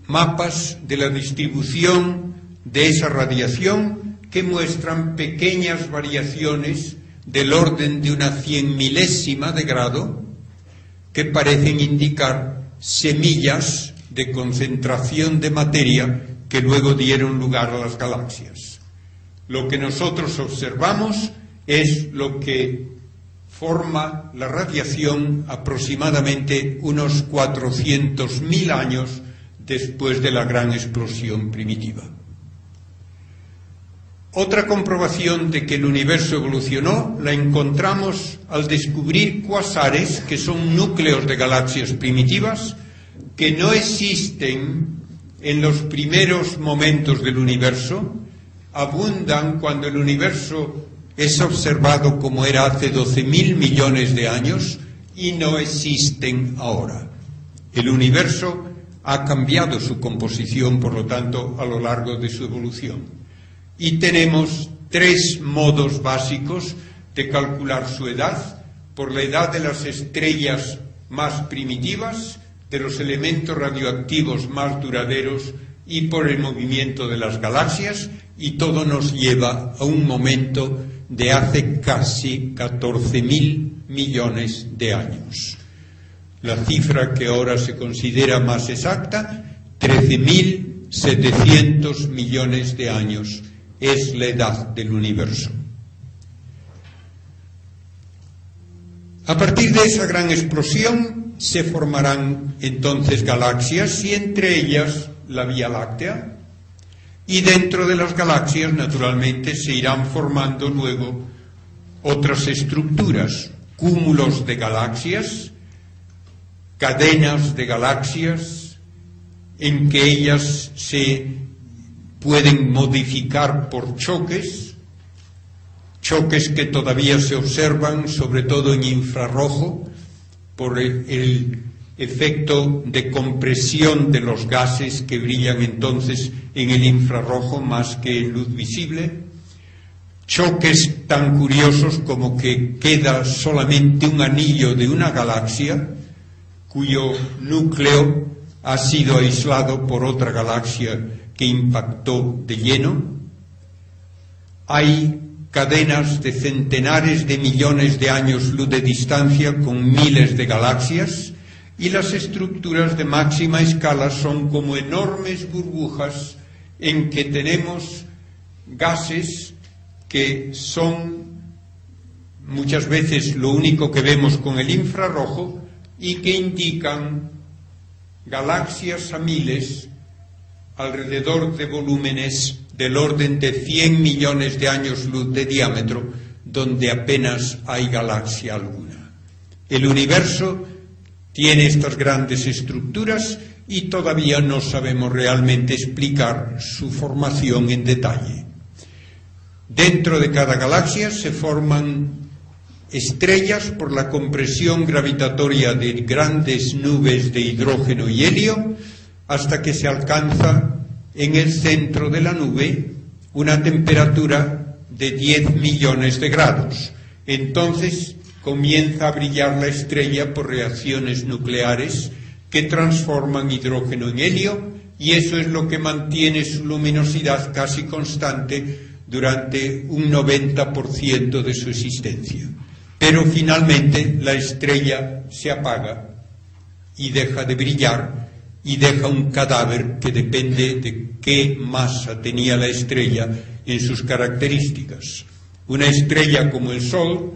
mapas de la distribución de esa radiación que muestran pequeñas variaciones del orden de una cien milésima de grado que parecen indicar semillas de concentración de materia que luego dieron lugar a las galaxias. Lo que nosotros observamos es lo que forma la radiación aproximadamente unos 400.000 años después de la gran explosión primitiva. Otra comprobación de que el universo evolucionó la encontramos al descubrir cuasares, que son núcleos de galaxias primitivas, que no existen en los primeros momentos del universo, abundan cuando el universo es observado como era hace 12.000 millones de años y no existen ahora. El universo ha cambiado su composición, por lo tanto, a lo largo de su evolución y tenemos tres modos básicos de calcular su edad, por la edad de las estrellas más primitivas, de los elementos radioactivos más duraderos y por el movimiento de las galaxias, y todo nos lleva a un momento de hace casi 14.000 millones de años. La cifra que ahora se considera más exacta, 13.700 millones de años es la edad del universo. A partir de esa gran explosión se formarán entonces galaxias y entre ellas la Vía Láctea. Y dentro de las galaxias, naturalmente, se irán formando luego otras estructuras, cúmulos de galaxias, cadenas de galaxias, en que ellas se pueden modificar por choques, choques que todavía se observan, sobre todo en infrarrojo, por el, efecto de compresión de los gases que brillan entonces en el infrarrojo más que en luz visible, choques tan curiosos como que queda solamente un anillo de una galaxia cuyo núcleo ha sido aislado por otra galaxia que impactó de lleno. Hay cadenas de centenares de millones de años luz de distancia con miles de galaxias y las estructuras de máxima escala son como enormes burbujas en que tenemos gases que son muchas veces lo único que vemos con el infrarrojo y que indican galaxias a miles alrededor de volúmenes del orden de 100 millones de años luz de diámetro, donde apenas hay galaxia alguna. El universo tiene estas grandes estructuras y todavía no sabemos realmente explicar su formación en detalle. Dentro de cada galaxia se forman estrellas por la compresión gravitatoria de grandes nubes de hidrógeno y helio hasta que se alcanza en el centro de la nube una temperatura de 10 millones de grados. Entonces comienza a brillar la estrella por reacciones nucleares que transforman hidrógeno en helio y eso es lo que mantiene su luminosidad casi constante durante un 90% de su existencia. Pero finalmente la estrella se apaga y deja de brillar y deja un cadáver que depende de qué masa tenía la estrella en sus características. Una estrella como el Sol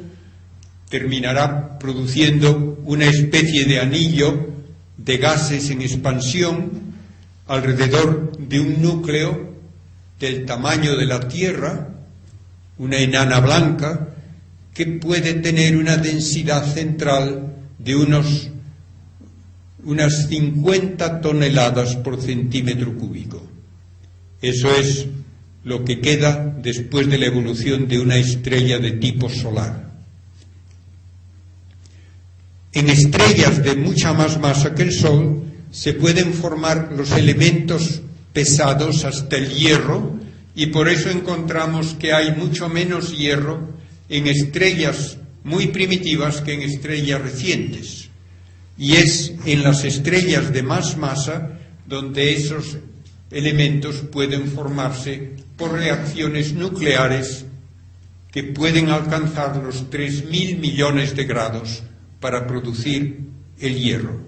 terminará produciendo una especie de anillo de gases en expansión alrededor de un núcleo del tamaño de la Tierra, una enana blanca, que puede tener una densidad central de unos, unas 50 toneladas por centímetro cúbico. Eso es lo que queda después de la evolución de una estrella de tipo solar. En estrellas de mucha más masa que el Sol se pueden formar los elementos pesados hasta el hierro y por eso encontramos que hay mucho menos hierro en estrellas muy primitivas que en estrellas recientes. Y es en las estrellas de más masa donde esos elementos pueden formarse por reacciones nucleares que pueden alcanzar los 3.000 millones de grados para producir el hierro.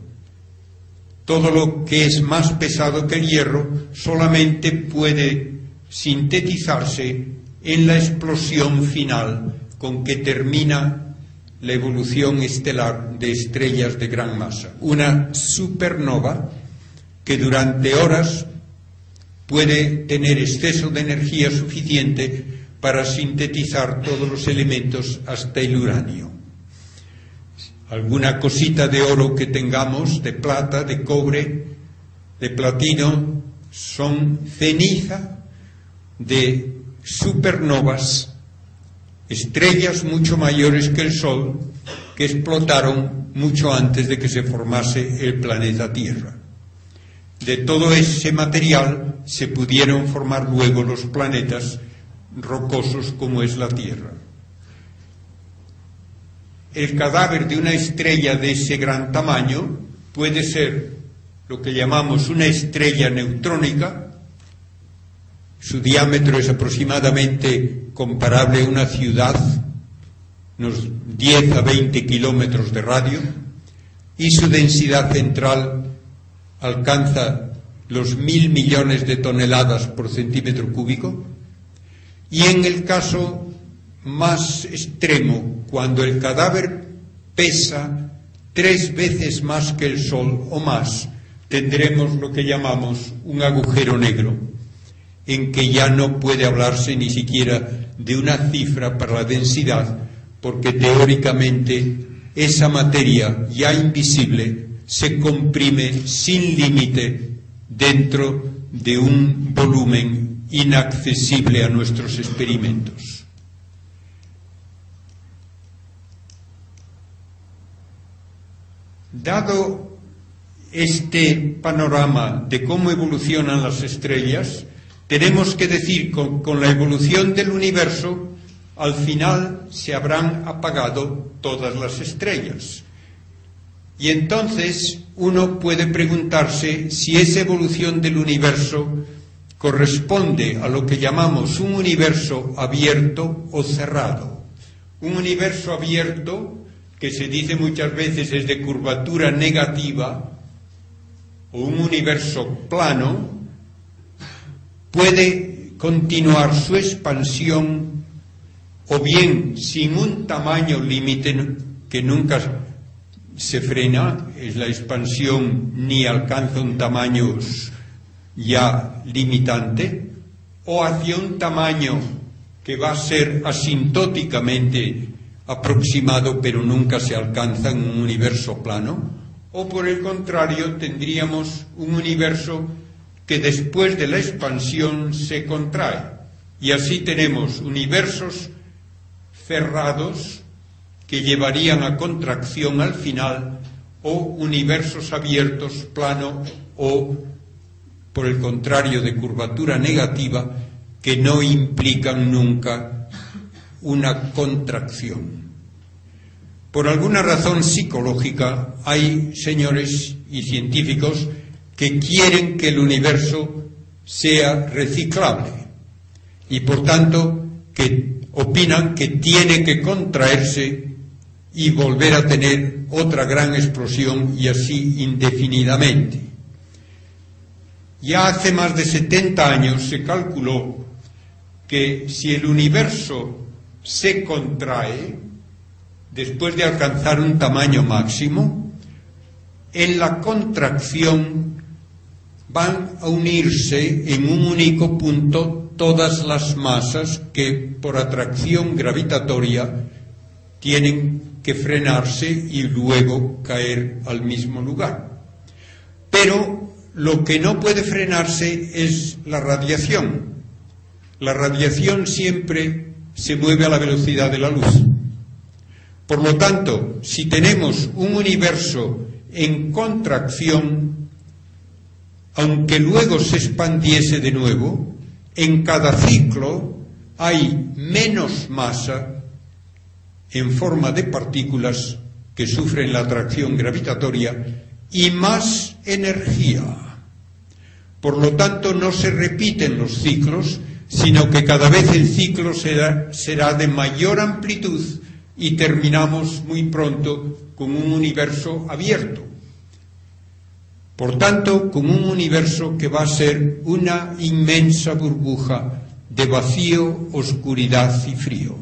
Todo lo que es más pesado que el hierro solamente puede sintetizarse en la explosión final con que termina la evolución estelar de estrellas de gran masa. Una supernova que durante horas puede tener exceso de energía suficiente para sintetizar todos los elementos hasta el uranio alguna cosita de oro que tengamos, de plata, de cobre, de platino, son ceniza de supernovas, estrellas mucho mayores que el Sol, que explotaron mucho antes de que se formase el planeta Tierra. De todo ese material se pudieron formar luego los planetas rocosos como es la Tierra el cadáver de una estrella de ese gran tamaño puede ser lo que llamamos una estrella neutrónica, su diámetro es aproximadamente comparable a una ciudad, unos 10 a 20 kilómetros de radio, y su densidad central alcanza los mil millones de toneladas por centímetro cúbico, y en el caso más extremo, cuando el cadáver pesa tres veces más que el Sol o más, tendremos lo que llamamos un agujero negro, en que ya no puede hablarse ni siquiera de una cifra para la densidad, porque teóricamente esa materia ya invisible se comprime sin límite dentro de un volumen inaccesible a nuestros experimentos. Dado este panorama de cómo evolucionan las estrellas, tenemos que decir que con, la evolución del universo, al final se habrán apagado todas las estrellas. Y entonces uno puede preguntarse si esa evolución del universo corresponde a lo que llamamos un universo abierto o cerrado. Un universo abierto, que se dice muchas veces es de curvatura negativa, o un universo plano, puede continuar su expansión o bien sin un tamaño límite que nunca se frena, es la expansión ni alcanza un tamaño ya limitante, o hacia un tamaño que va a ser asintóticamente aproximado pero nunca se alcanza en un universo plano, o por el contrario tendríamos un universo que después de la expansión se contrae. Y así tenemos universos cerrados que llevarían a contracción al final o universos abiertos, plano o, por el contrario, de curvatura negativa que no implican nunca una contracción. Por alguna razón psicológica hay señores y científicos que quieren que el universo sea reciclable y por tanto que opinan que tiene que contraerse y volver a tener otra gran explosión y así indefinidamente. Ya hace más de 70 años se calculó que si el universo se contrae después de alcanzar un tamaño máximo, en la contracción van a unirse en un único punto todas las masas que por atracción gravitatoria tienen que frenarse y luego caer al mismo lugar. Pero lo que no puede frenarse es la radiación. La radiación siempre se mueve a la velocidad de la luz. Por lo tanto, si tenemos un universo en contracción, aunque luego se expandiese de nuevo, en cada ciclo hay menos masa en forma de partículas que sufren la atracción gravitatoria y más energía. Por lo tanto, no se repiten los ciclos, sino que cada vez el ciclo será, será de mayor amplitud y terminamos muy pronto con un universo abierto. Por tanto, con un universo que va a ser una inmensa burbuja de vacío, oscuridad y frío.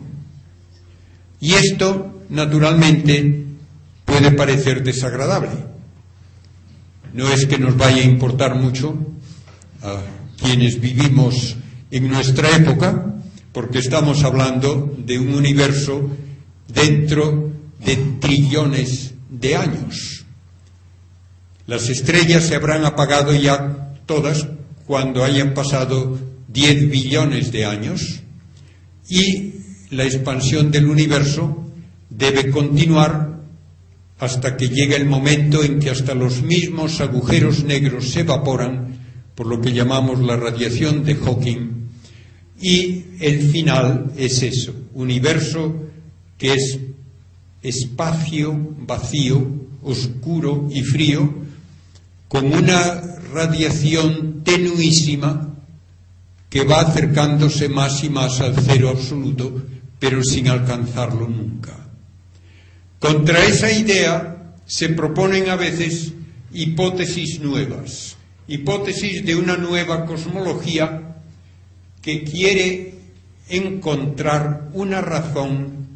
Y esto, naturalmente, puede parecer desagradable. No es que nos vaya a importar mucho a quienes vivimos en nuestra época, porque estamos hablando de un universo dentro de trillones de años. Las estrellas se habrán apagado ya todas cuando hayan pasado 10 billones de años y la expansión del universo debe continuar hasta que llegue el momento en que hasta los mismos agujeros negros se evaporan por lo que llamamos la radiación de Hawking y el final es eso, universo que es espacio vacío, oscuro y frío, con una radiación tenuísima que va acercándose más y más al cero absoluto, pero sin alcanzarlo nunca. Contra esa idea se proponen a veces hipótesis nuevas, hipótesis de una nueva cosmología que quiere encontrar una razón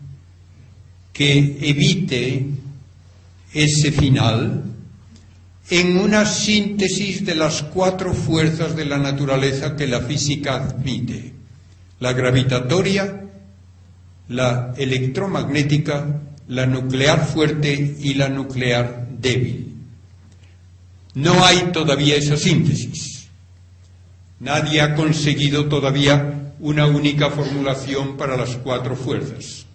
que evite ese final en una síntesis de las cuatro fuerzas de la naturaleza que la física admite, la gravitatoria, la electromagnética, la nuclear fuerte y la nuclear débil. No hay todavía esa síntesis. Nadie ha conseguido todavía una única formulación para las cuatro fuerzas.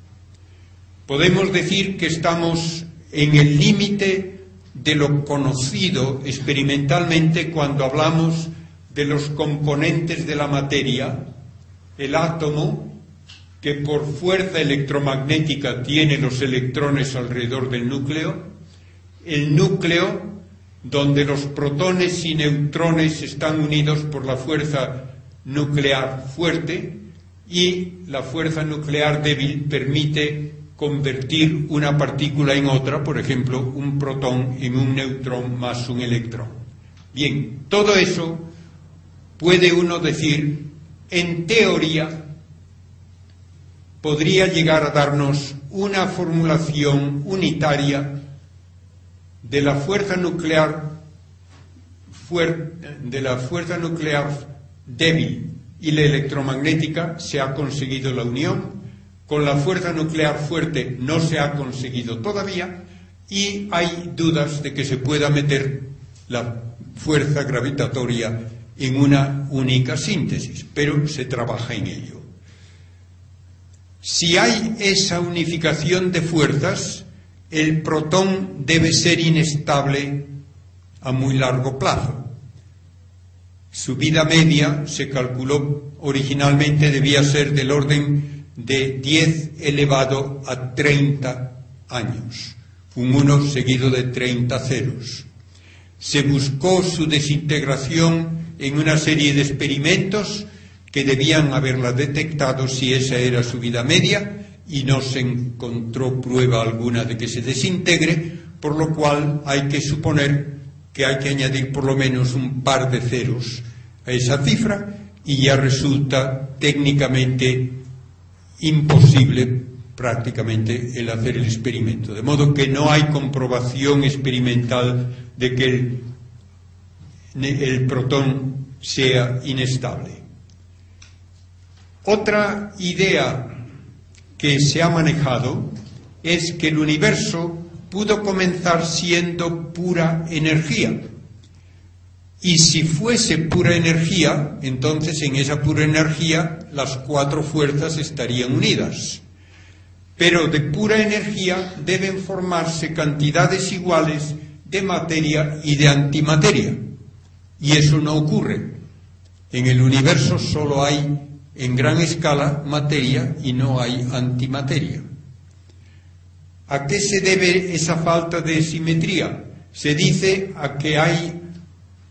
Podemos decir que estamos en el límite de lo conocido experimentalmente cuando hablamos de los componentes de la materia, el átomo, que por fuerza electromagnética tiene los electrones alrededor del núcleo, el núcleo donde los protones y neutrones están unidos por la fuerza nuclear fuerte y la fuerza nuclear débil permite convertir una partícula en otra, por ejemplo, un protón en un neutrón más un electrón. Bien, todo eso puede uno decir, en teoría, podría llegar a darnos una formulación unitaria de la fuerza nuclear de la fuerza nuclear débil y la electromagnética se ha conseguido la unión, con la fuerza nuclear fuerte no se ha conseguido todavía y hay dudas de que se pueda meter la fuerza gravitatoria en una única síntesis, pero se trabaja en ello. Si hay esa unificación de fuerzas, el protón debe ser inestable a muy largo plazo. Su vida media se calculó originalmente debía ser del orden de 10 elevado a 30 años, un 1 seguido de 30 ceros. Se buscó su desintegración en una serie de experimentos que debían haberla detectado si esa era su vida media y no se encontró prueba alguna de que se desintegre, por lo cual hay que suponer que hay que añadir por lo menos un par de ceros a esa cifra y ya resulta técnicamente imposible prácticamente el hacer el experimento. De modo que no hay comprobación experimental de que el, el protón sea inestable. Otra idea que se ha manejado es que el universo pudo comenzar siendo pura energía. Y si fuese pura energía, entonces en esa pura energía las cuatro fuerzas estarían unidas. Pero de pura energía deben formarse cantidades iguales de materia y de antimateria. Y eso no ocurre. En el universo solo hay en gran escala materia y no hay antimateria. ¿A qué se debe esa falta de simetría? Se dice a que hay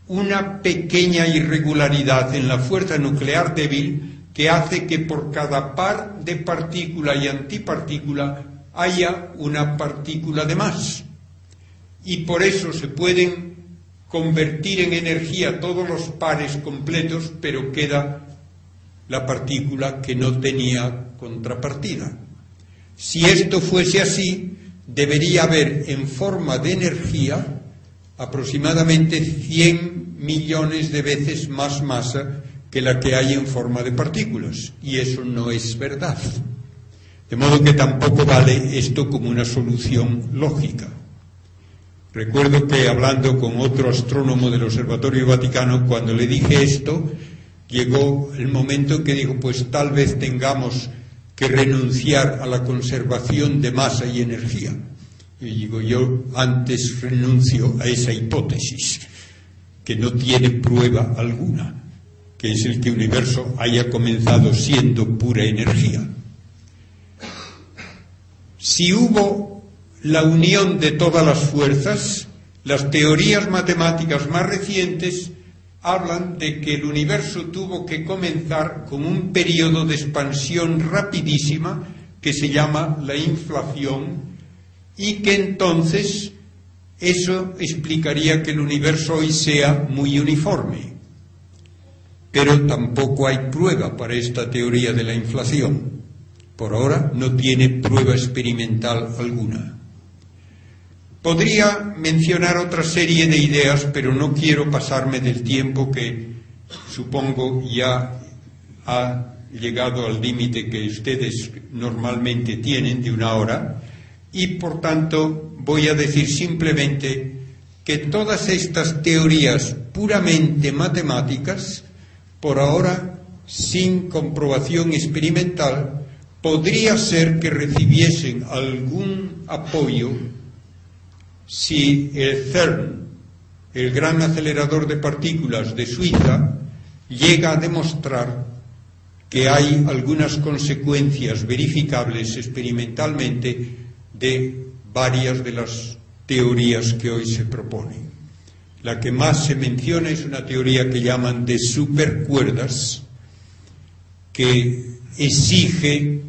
una pequeña irregularidad en la fuerza nuclear débil que hace que por cada par de partícula y antipartícula haya una partícula de más. Y por eso se pueden convertir en energía todos los pares completos, pero queda la partícula que no tenía contrapartida. Si esto fuese así, debería haber en forma de energía aproximadamente 100 millones de veces más masa que la que hay en forma de partículas. Y eso no es verdad. De modo que tampoco vale esto como una solución lógica. Recuerdo que hablando con otro astrónomo del Observatorio Vaticano, cuando le dije esto, llegó el momento en que dijo, pues tal vez tengamos que renunciar a la conservación de masa y energía. Y digo, yo antes renuncio a esa hipótesis, que no tiene prueba alguna, que es el que el universo haya comenzado siendo pura energía. Si hubo la unión de todas las fuerzas, las teorías matemáticas más recientes hablan de que el universo tuvo que comenzar con un periodo de expansión rapidísima que se llama la inflación y que entonces eso explicaría que el universo hoy sea muy uniforme. Pero tampoco hay prueba para esta teoría de la inflación. Por ahora no tiene prueba experimental alguna. Podría mencionar otra serie de ideas, pero no quiero pasarme del tiempo que supongo ya ha llegado al límite que ustedes normalmente tienen de una hora. Y por tanto voy a decir simplemente que todas estas teorías puramente matemáticas, por ahora sin comprobación experimental, podría ser que recibiesen algún apoyo si el CERN, el gran acelerador de partículas de Suiza, llega a demostrar que hay algunas consecuencias verificables experimentalmente de varias de las teorías que hoy se proponen. La que más se menciona es una teoría que llaman de supercuerdas, que exige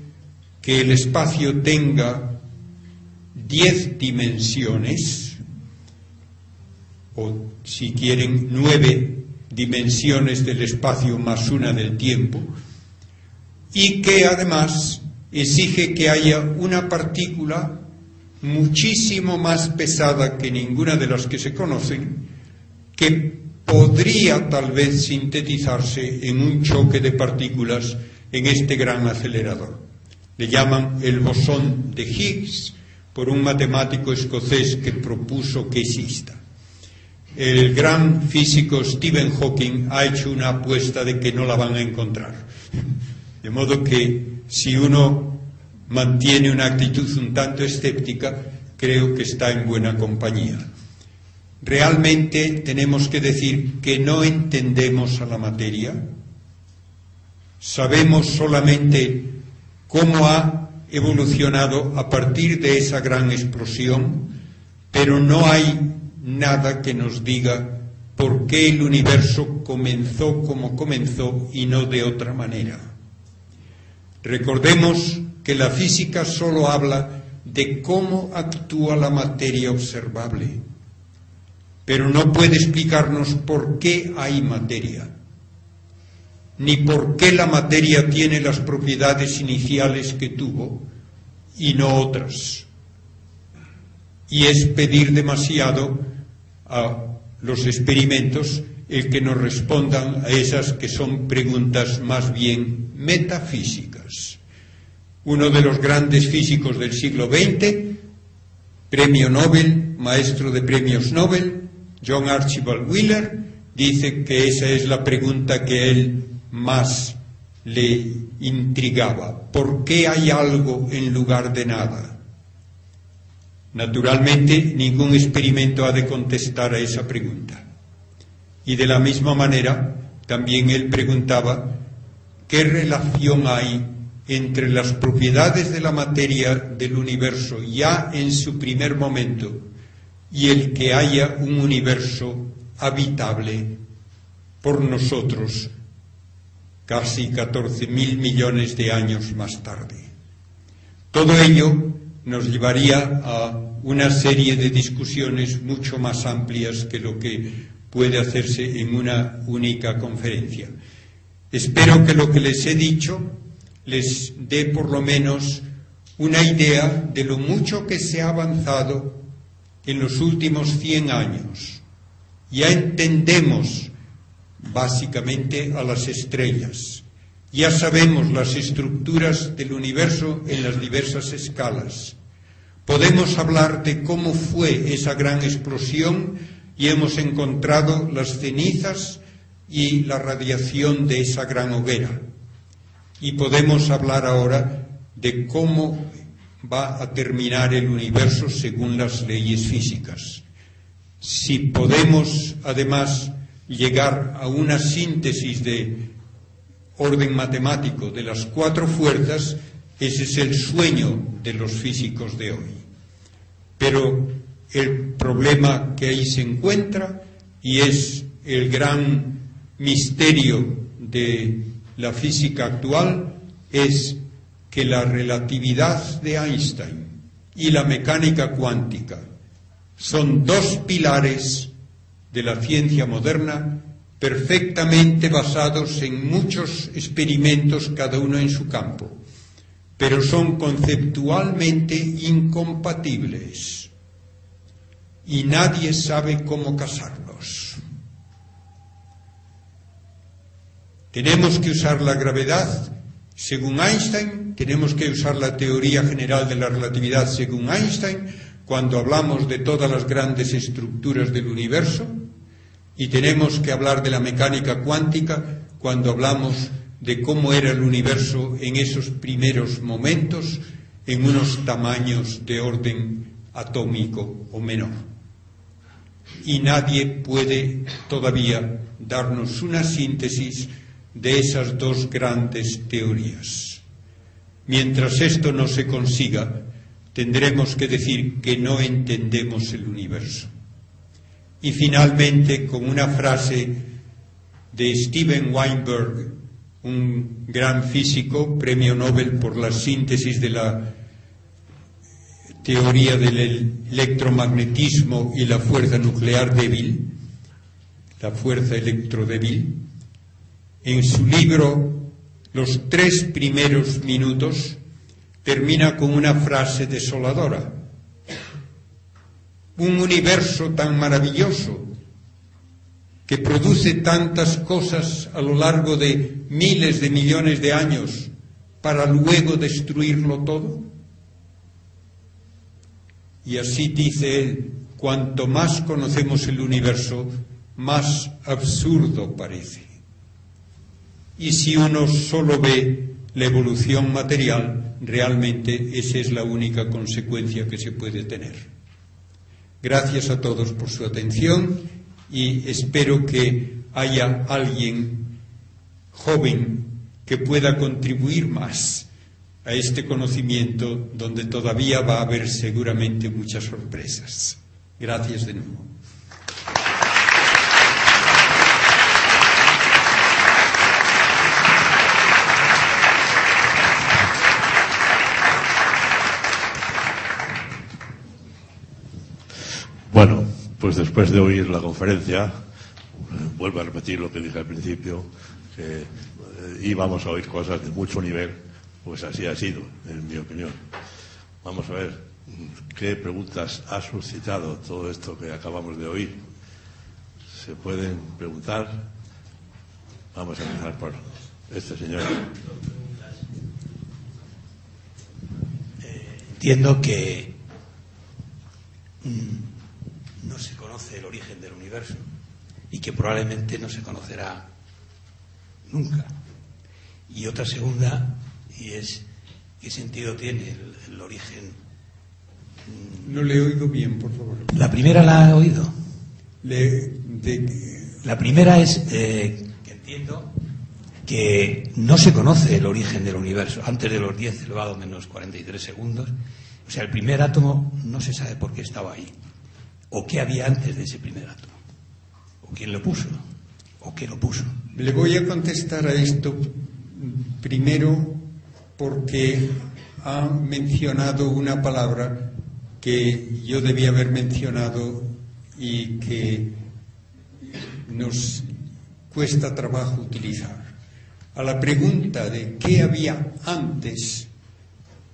que el espacio tenga diez dimensiones, o si quieren nueve dimensiones del espacio más una del tiempo, y que además exige que haya una partícula muchísimo más pesada que ninguna de las que se conocen, que podría tal vez sintetizarse en un choque de partículas en este gran acelerador. Le llaman el bosón de Higgs por un matemático escocés que propuso que exista. El gran físico Stephen Hawking ha hecho una apuesta de que no la van a encontrar. De modo que si uno mantiene una actitud un tanto escéptica, creo que está en buena compañía. Realmente tenemos que decir que no entendemos a la materia, sabemos solamente cómo ha evolucionado a partir de esa gran explosión, pero no hay nada que nos diga por qué el universo comenzó como comenzó y no de otra manera. Recordemos que la física solo habla de cómo actúa la materia observable, pero no puede explicarnos por qué hay materia, ni por qué la materia tiene las propiedades iniciales que tuvo y no otras. Y es pedir demasiado a los experimentos el que nos respondan a esas que son preguntas más bien metafísicas uno de los grandes físicos del siglo XX, premio Nobel, maestro de premios Nobel, John Archibald Wheeler, dice que esa es la pregunta que él más le intrigaba. ¿Por qué hay algo en lugar de nada? Naturalmente, ningún experimento ha de contestar a esa pregunta. Y de la misma manera, también él preguntaba, ¿qué relación hay entre las propiedades de la materia del universo ya en su primer momento y el que haya un universo habitable por nosotros casi 14 mil millones de años más tarde. Todo ello nos llevaría a una serie de discusiones mucho más amplias que lo que puede hacerse en una única conferencia. Espero que lo que les he dicho les dé por lo menos una idea de lo mucho que se ha avanzado en los últimos 100 años. Ya entendemos básicamente a las estrellas, ya sabemos las estructuras del universo en las diversas escalas. Podemos hablar de cómo fue esa gran explosión y hemos encontrado las cenizas y la radiación de esa gran hoguera y podemos hablar ahora de cómo va a terminar el universo según las leyes físicas. Si podemos, además, llegar a una síntesis de orden matemático de las cuatro fuerzas, ese es el sueño de los físicos de hoy. Pero el problema que ahí se encuentra, y es el gran misterio de la física actual es que la relatividad de Einstein y la mecánica cuántica son dos pilares de la ciencia moderna perfectamente basados en muchos experimentos, cada uno en su campo, pero son conceptualmente incompatibles y nadie sabe cómo casarlos. Tenemos que usar la gravedad según Einstein, tenemos que usar la teoría general de la relatividad según Einstein cuando hablamos de todas las grandes estructuras del universo y tenemos que hablar de la mecánica cuántica cuando hablamos de cómo era el universo en esos primeros momentos en unos tamaños de orden atómico o menor. Y nadie puede todavía darnos una síntesis de esas dos grandes teorías. Mientras esto no se consiga, tendremos que decir que no entendemos el universo. Y finalmente, con una frase de Steven Weinberg, un gran físico, premio Nobel por la síntesis de la teoría del electromagnetismo y la fuerza nuclear débil, la fuerza electrodébil, en su libro Los tres primeros minutos termina con una frase desoladora. Un universo tan maravilloso que produce tantas cosas a lo largo de miles de millones de años para luego destruirlo todo. Y así dice él, cuanto más conocemos el universo, más absurdo parece. Y si uno solo ve la evolución material, realmente esa es la única consecuencia que se puede tener. Gracias a todos por su atención y espero que haya alguien joven que pueda contribuir más a este conocimiento donde todavía va a haber seguramente muchas sorpresas. Gracias de nuevo. Bueno, pues después de oír la conferencia, vuelvo a repetir lo que dije al principio, que eh, íbamos a oír cosas de mucho nivel pues así ha sido, en mi opinión. Vamos a ver qué preguntas ha suscitado todo esto que acabamos de oír. ¿Se pueden preguntar? Vamos a empezar por este señor. Entiendo que mm, no se conoce el origen del universo y que probablemente no se conocerá nunca. Y otra segunda, y es qué sentido tiene el, origen. No le oigo bien, por favor. La primera la ha oído. Le, La primera es eh, que entiendo que no se conoce el origen del universo antes de los 10 elevado menos 43 segundos. O sea, el primer átomo no se sabe por qué estaba ahí. O qué había antes de ese primer átomo. O quién lo puso. O qué lo puso. Le voy a contestar a esto primero porque ha mencionado una palabra que yo debía haber mencionado y que nos cuesta trabajo utilizar. A la pregunta de qué había antes,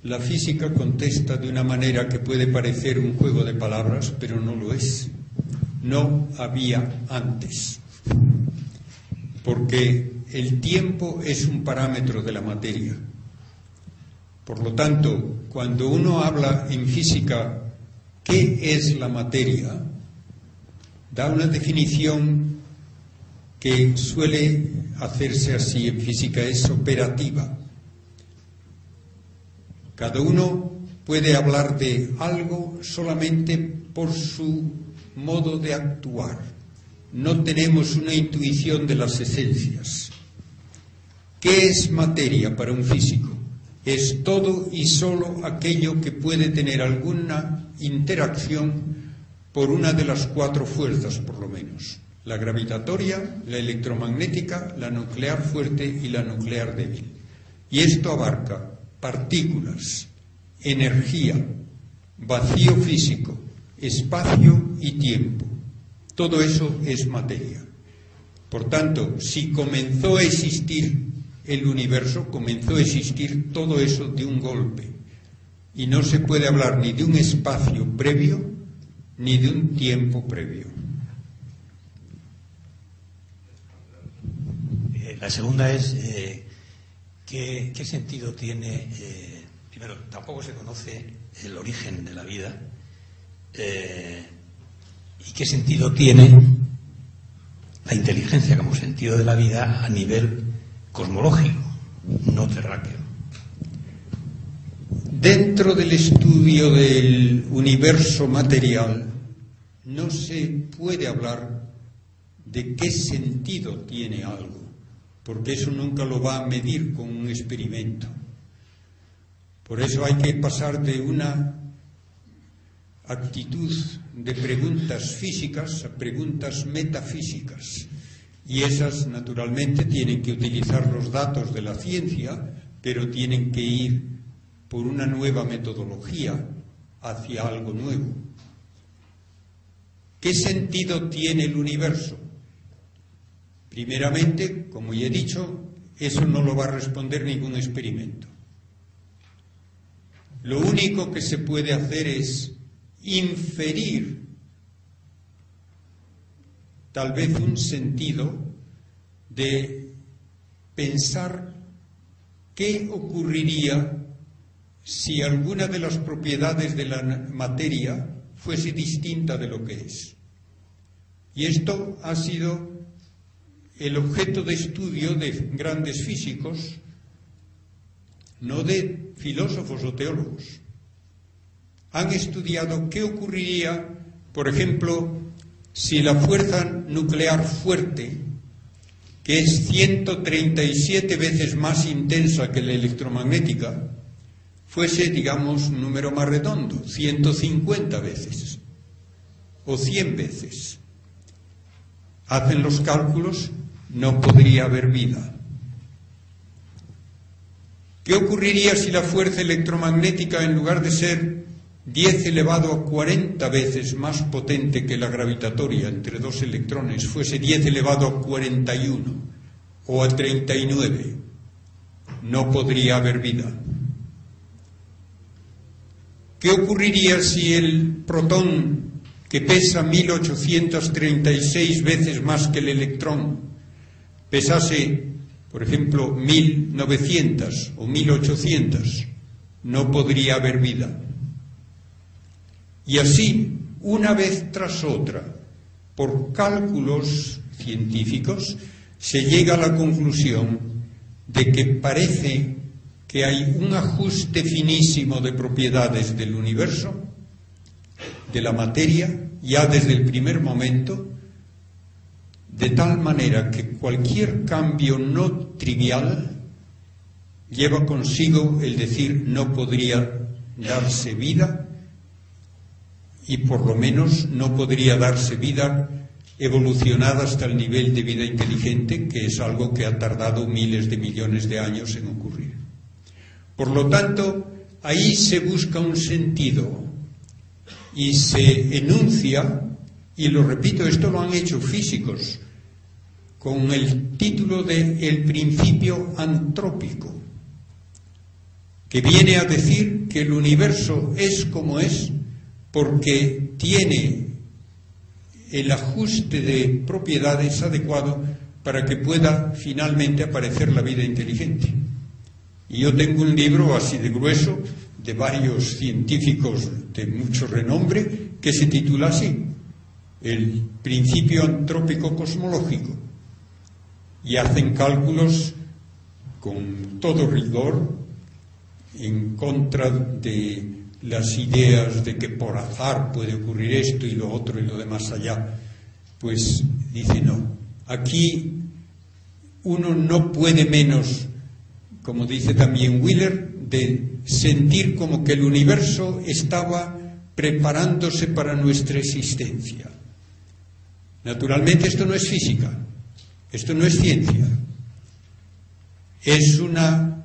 la física contesta de una manera que puede parecer un juego de palabras, pero no lo es. No había antes. Porque el tiempo es un parámetro de la materia por lo tanto, cuando uno habla en física qué es la materia, da una definición que suele hacerse así en física, es operativa. Cada uno puede hablar de algo solamente por su modo de actuar. No tenemos una intuición de las esencias. ¿Qué es materia para un físico? es todo y solo aquello que puede tener alguna interacción por una de las cuatro fuerzas, por lo menos. La gravitatoria, la electromagnética, la nuclear fuerte y la nuclear débil. Y esto abarca partículas, energía, vacío físico, espacio y tiempo. Todo eso es materia. Por tanto, si comenzó a existir el universo comenzó a existir todo eso de un golpe. Y no se puede hablar ni de un espacio previo ni de un tiempo previo. Eh, la segunda es, eh, ¿qué, sentido tiene? Eh, primero, tampoco se conoce el origen de la vida. ¿Y qué sentido tiene la inteligencia como sentido de la vida a nivel cosmológico, no terráqueo. Dentro del estudio del universo material no se puede hablar de qué sentido tiene algo, porque eso nunca lo va a medir con un experimento. Por eso hay que pasar de una actitud de preguntas físicas a preguntas metafísicas. Y esas, naturalmente, tienen que utilizar los datos de la ciencia, pero tienen que ir por una nueva metodología hacia algo nuevo. ¿Qué sentido tiene el universo? Primeramente, como ya he dicho, eso no lo va a responder ningún experimento. Lo único que se puede hacer es inferir tal vez un sentido de pensar qué ocurriría si alguna de las propiedades de la materia fuese distinta de lo que es. Y esto ha sido el objeto de estudio de grandes físicos, no de filósofos o teólogos. Han estudiado qué ocurriría, por ejemplo, si la fuerza nuclear fuerte, que es 137 veces más intensa que la electromagnética, fuese, digamos, un número más redondo, 150 veces o 100 veces. Hacen los cálculos, no podría haber vida. ¿Qué ocurriría si la fuerza electromagnética, en lugar de ser 10 elevado a 40 veces más potente que la gravitatoria entre dos electrones, fuese 10 elevado a 41 o a 39? No podría haber vida. ¿Qué ocurriría si el protón, que pesa 1836 veces más que el electrón, pesase, por ejemplo, 1900 o 1800? No podría haber vida. Y así, una vez tras otra, por cálculos científicos, se llega a la conclusión de que parece que hay un ajuste finísimo de propiedades del universo, de la materia, ya desde el primer momento, de tal manera que cualquier cambio no trivial lleva consigo el decir no podría darse vida y por lo menos no podría darse vida evolucionada hasta el nivel de vida inteligente, que es algo que ha tardado miles de millones de años en ocurrir. Por lo tanto, ahí se busca un sentido y se enuncia, y lo repito, esto lo han hecho físicos, con el título de El principio antrópico, que viene a decir que el universo es como es porque tiene el ajuste de propiedades adecuado para que pueda finalmente aparecer la vida inteligente. Y yo tengo un libro así de grueso de varios científicos de mucho renombre que se titula así, El principio antrópico cosmológico. Y hacen cálculos con todo rigor en contra de las ideas de que por azar puede ocurrir esto y lo otro y lo demás allá. Pues dice no, aquí uno no puede menos como dice también Wheeler, de sentir como que el universo estaba preparándose para nuestra existencia. Naturalmente esto no es física, esto no es ciencia, es una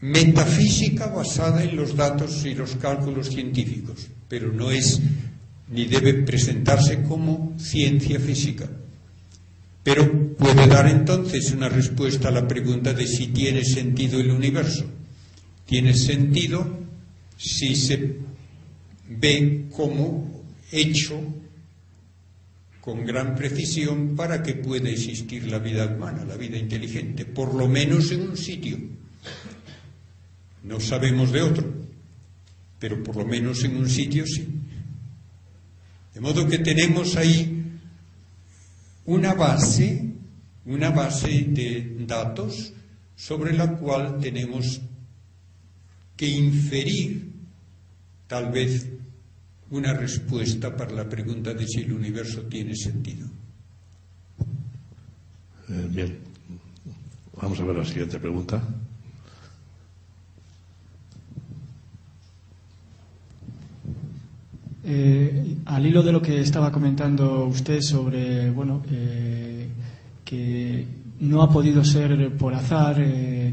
metafísica basada en los datos y los cálculos científicos, pero no es ni debe presentarse como ciencia física. Pero puede dar entonces una respuesta a la pregunta de si tiene sentido el universo. Tiene sentido si se ve como hecho con gran precisión para que pueda existir la vida humana, la vida inteligente, por lo menos en un sitio. No sabemos de otro, pero por lo menos en un sitio sí. De modo que tenemos ahí una base, una base de datos sobre la cual tenemos que inferir tal vez una respuesta para la pregunta de si el universo tiene sentido. Eh, bien, vamos a ver la siguiente pregunta. Eh, al hilo de lo que estaba comentando usted sobre, bueno, eh, que no ha podido ser por azar eh,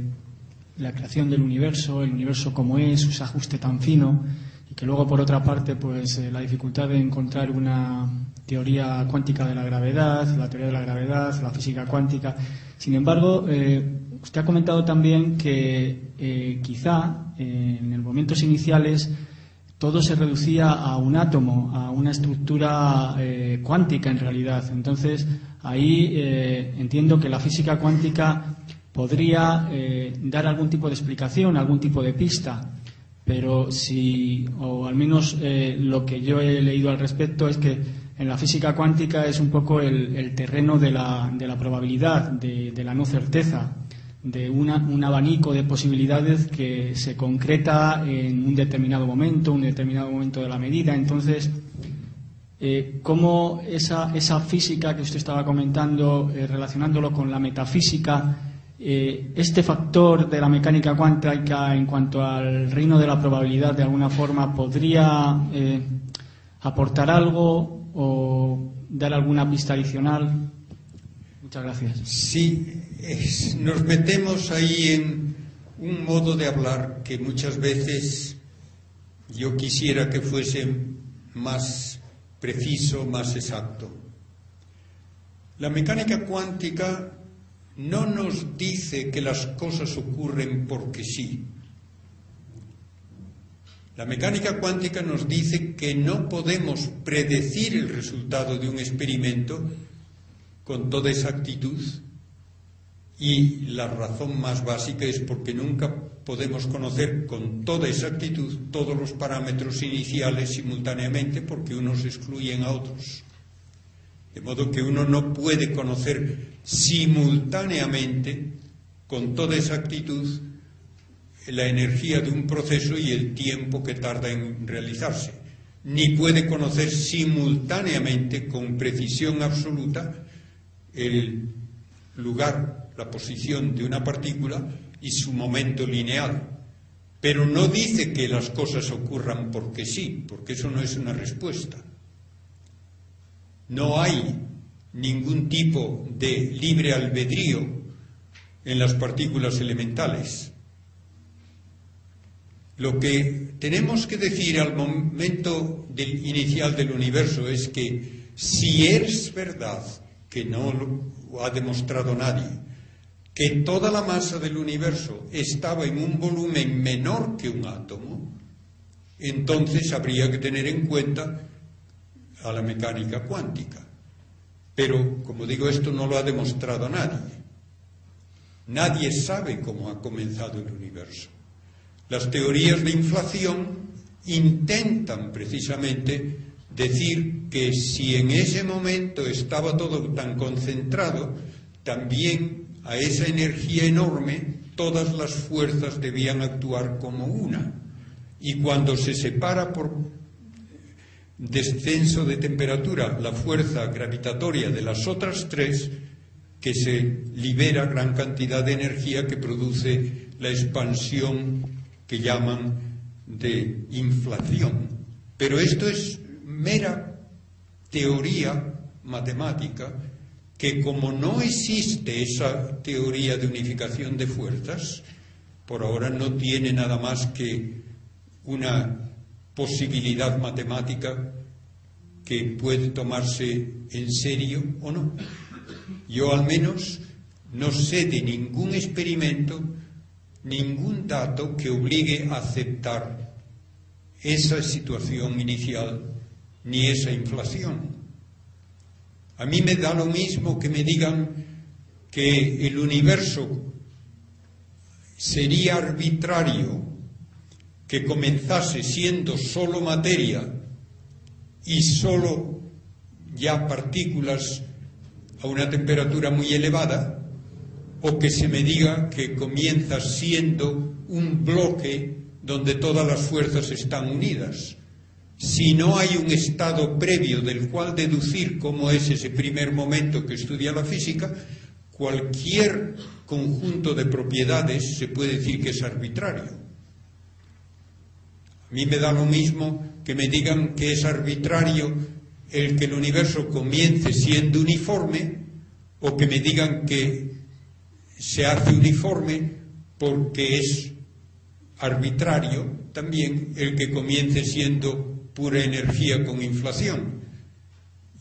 la creación del universo, el universo como es, su ajuste tan fino, que luego, por otra parte, pues la dificultad de encontrar una teoría cuántica de la gravedad, la teoría de la gravedad, la física cuántica. Sin embargo, usted ha comentado también que quizá en los momentos iniciales todo se reducía a un átomo, a una estructura eh, cuántica en realidad. Entonces, ahí eh, entiendo que la física cuántica podría eh, dar algún tipo de explicación, algún tipo de pista, pero si, o al menos lo que yo he leído al respecto es que en la física cuántica es un poco el, terreno de la, de la probabilidad, de la no certeza de un abanico de posibilidades que se concreta en un determinado momento, un determinado momento de la medida. Entonces, eh, ¿cómo esa, esa, física que usted estaba comentando, eh, relacionándolo con la metafísica, eh, este factor de la mecánica cuántica en cuanto al reino de la probabilidad, de alguna forma, podría aportar algo o dar alguna pista adicional? Muchas gracias. Sí, nos metemos ahí en un modo de hablar que muchas veces yo quisiera que fuese más preciso, más exacto. La mecánica cuántica no nos dice que las cosas ocurren porque sí. La mecánica cuántica nos dice que no podemos predecir el resultado de un experimento con toda exactitud y la razón más básica es porque nunca podemos conocer con toda exactitud todos los parámetros iniciales simultáneamente porque unos excluyen a otros. De modo que uno no puede conocer simultáneamente con toda exactitud la energía de un proceso y el tiempo que tarda en realizarse, ni puede conocer simultáneamente con precisión absoluta el lugar, la posición de una partícula y su momento lineal. Pero no dice que las cosas ocurran porque sí, porque eso no es una respuesta. No hay ningún tipo de libre albedrío en las partículas elementales. Lo que tenemos que decir al momento del inicial del universo es que si es verdad que no lo ha demostrado nadie, que toda la masa del universo estaba en un volumen menor que un átomo, entonces habría que tener en cuenta a la mecánica cuántica. Pero, como digo, esto no lo ha demostrado nadie. Nadie sabe cómo ha comenzado el universo. Las teorías de inflación intentan precisamente decir que si en ese momento estaba todo tan concentrado, también a esa energía enorme todas las fuerzas debían actuar como una. Y cuando se separa por descenso de temperatura la fuerza gravitatoria de las otras tres, que se libera gran cantidad de energía que produce la expansión que llaman de inflación. Pero esto es mera teoría matemática que como no existe esa teoría de unificación de fuerzas, por ahora no tiene nada más que una posibilidad matemática que puede tomarse en serio o no. Yo al menos no sé de ningún experimento, ningún dato que obligue a aceptar esa situación inicial ni esa inflación. A mí me da lo mismo que me digan que el universo sería arbitrario que comenzase siendo solo materia y solo ya partículas a una temperatura muy elevada, o que se me diga que comienza siendo un bloque donde todas las fuerzas están unidas. Si no hay un estado previo del cual deducir cómo es ese primer momento que estudia la física, cualquier conjunto de propiedades se puede decir que es arbitrario. A mí me da lo mismo que me digan que es arbitrario el que el universo comience siendo uniforme o que me digan que se hace uniforme porque es arbitrario también el que comience siendo pura energía con inflación.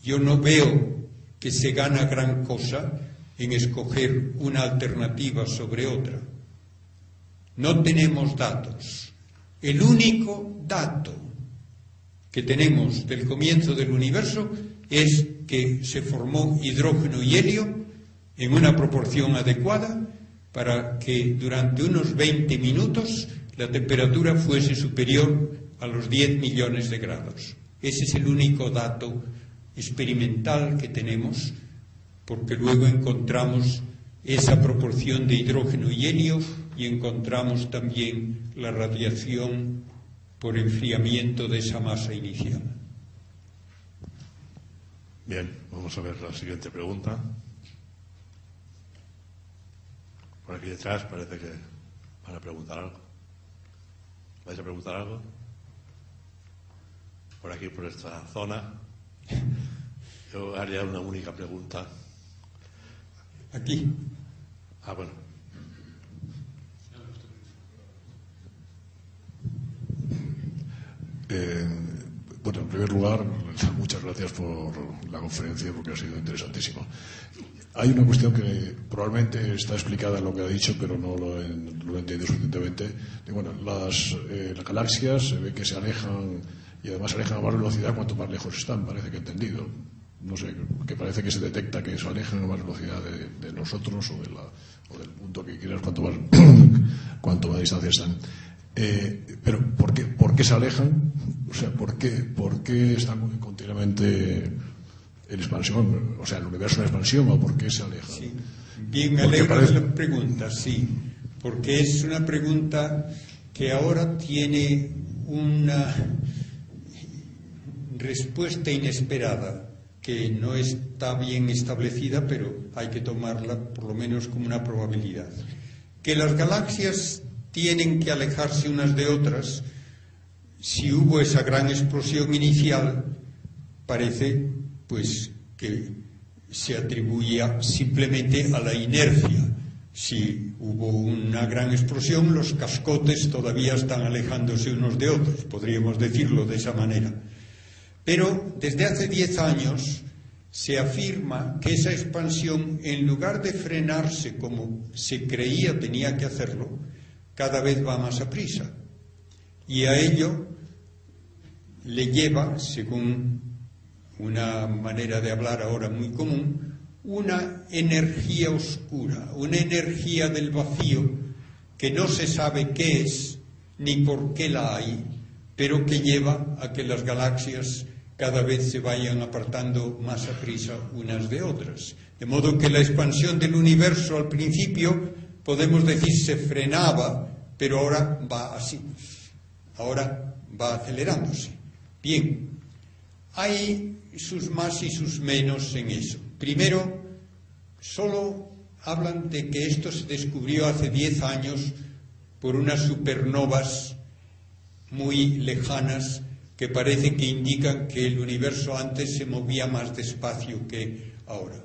Yo no veo que se gana gran cosa en escoger una alternativa sobre otra. No tenemos datos. El único dato que tenemos del comienzo del universo es que se formó hidrógeno y helio en una proporción adecuada para que durante unos 20 minutos la temperatura fuese superior a los 10 millones de grados. Ese es el único dato experimental que tenemos, porque luego encontramos esa proporción de hidrógeno y helio y encontramos también la radiación por enfriamiento de esa masa inicial. Bien, vamos a ver la siguiente pregunta. Por aquí detrás parece que van a preguntar algo. ¿Vais a preguntar algo? Por aquí, por esta zona. Yo haría una única pregunta. Aquí. Ah, bueno. Eh, bueno, en primer lugar, <laughs> muchas gracias por la conferencia porque ha sido interesantísimo. Hay una cuestión que probablemente está explicada en lo que ha dicho, pero no lo he, entendido suficientemente. Bueno, las, eh, las galaxias se ve que se alejan y además se alejan a más velocidad cuanto más lejos están, parece que he entendido. No sé, que parece que se detecta que se alejan a más velocidad de, de nosotros o, de la, o, del punto que quieras cuanto más, <coughs> cuanto más distancia están. Eh, pero ¿por qué, ¿por qué se alejan? O sea, ¿por qué, por qué están continuamente en expansión? O sea, el universo en expansión o por qué se alejan? Sí. Bien, me alegro parece... de la pregunta, sí, porque es una pregunta que ahora tiene una respuesta inesperada que no está bien establecida, pero hay que tomarla por lo menos como una probabilidad. Que las galaxias tienen que alejarse unas de otras, si hubo esa gran explosión inicial, parece pues que se atribuía simplemente a la inercia. Si hubo una gran explosión, los cascotes todavía están alejándose unos de otros, podríamos decirlo de esa manera. Pero desde hace diez años se afirma que esa expansión, en lugar de frenarse como se creía tenía que hacerlo, cada vez va más a prisa. Y a ello le lleva, según una manera de hablar ahora muy común, una energía oscura, una energía del vacío que no se sabe qué es ni por qué la hay, pero que lleva a que las galaxias cada vez se vayan apartando más a prisa unas de otras. De modo que la expansión del universo al principio podemos decir se frenaba, pero ahora va así, ahora va acelerándose. Bien, hay sus más y sus menos en eso. Primero, solo hablan de que esto se descubrió hace 10 años por unas supernovas muy lejanas que parece que indican que el universo antes se movía más despacio que ahora.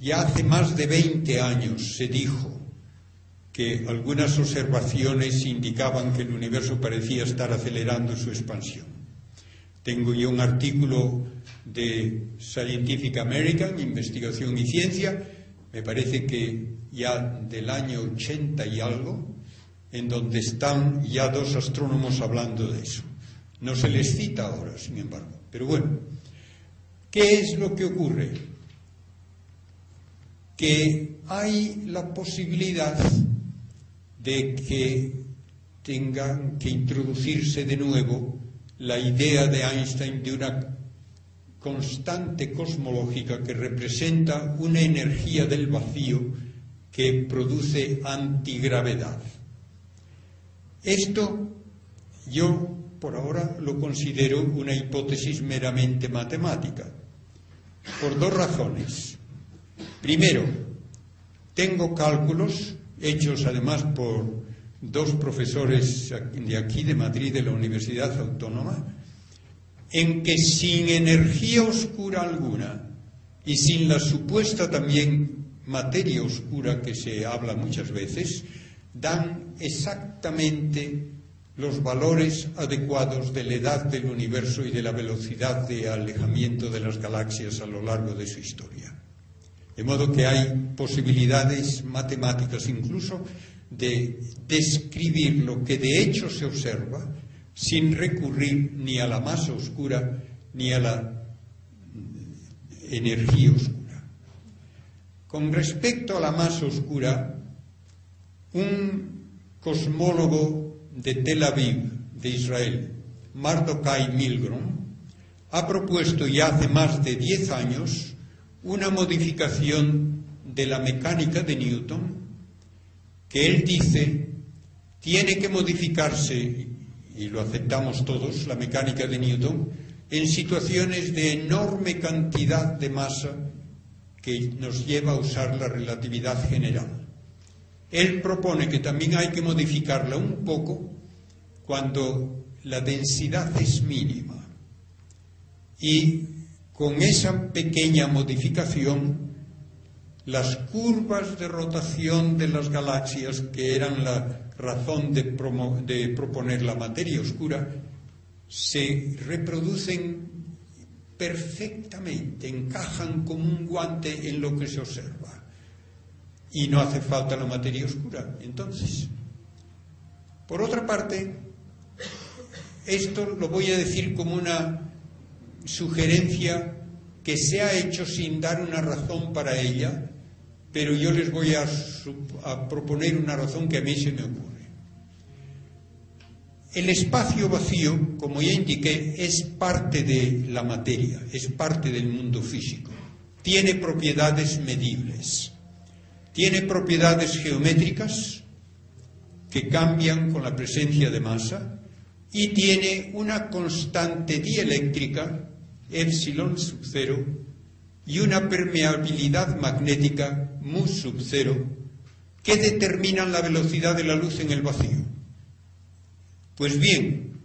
Ya hace más de 20 años se dijo que algunas observaciones indicaban que el universo parecía estar acelerando su expansión. Tengo yo un artículo de Scientific American, Investigación y Ciencia, me parece que ya del año 80 y algo, en donde están ya dos astrónomos hablando de eso. No se les cita ahora, sin embargo. Pero bueno, ¿qué es lo que ocurre? Que hay la posibilidad de que tengan que introducirse de nuevo la idea de Einstein de una constante cosmológica que representa una energía del vacío que produce antigravedad. Esto yo por ahora lo considero una hipótesis meramente matemática, por dos razones. Primero, tengo cálculos hechos además por dos profesores de aquí, de Madrid, de la Universidad Autónoma, en que sin energía oscura alguna y sin la supuesta también materia oscura que se habla muchas veces, dan exactamente los valores adecuados de la edad del universo y de la velocidad de alejamiento de las galaxias a lo largo de su historia. De modo que hay posibilidades matemáticas incluso de describir lo que de hecho se observa sin recurrir ni a la masa oscura ni a la energía oscura. Con respecto a la masa oscura, un cosmólogo de Tel Aviv, de Israel, Mardokai Milgrom, ha propuesto ya hace más de diez años una modificación de la mecánica de Newton que él dice tiene que modificarse, y lo aceptamos todos, la mecánica de Newton, en situaciones de enorme cantidad de masa que nos lleva a usar la relatividad general. Él propone que también hay que modificarla un poco cuando la densidad es mínima. Y con esa pequeña modificación las curvas de rotación de las galaxias, que eran la razón de, proponer la materia oscura, se reproducen perfectamente, encajan como un guante en lo que se observa. Y no hace falta la materia oscura. Entonces, por otra parte, esto lo voy a decir como una sugerencia que se ha hecho sin dar una razón para ella, pero yo les voy a, proponer una razón que a mí se me ocurre. El espacio vacío, como ya indiqué, es parte de la materia, es parte del mundo físico. Tiene propiedades medibles, tiene propiedades geométricas que cambian con la presencia de masa y tiene una constante dieléctrica, epsilon sub cero, y una permeabilidad magnética mu sub cero que determinan la velocidad de la luz en el vacío. Pues bien,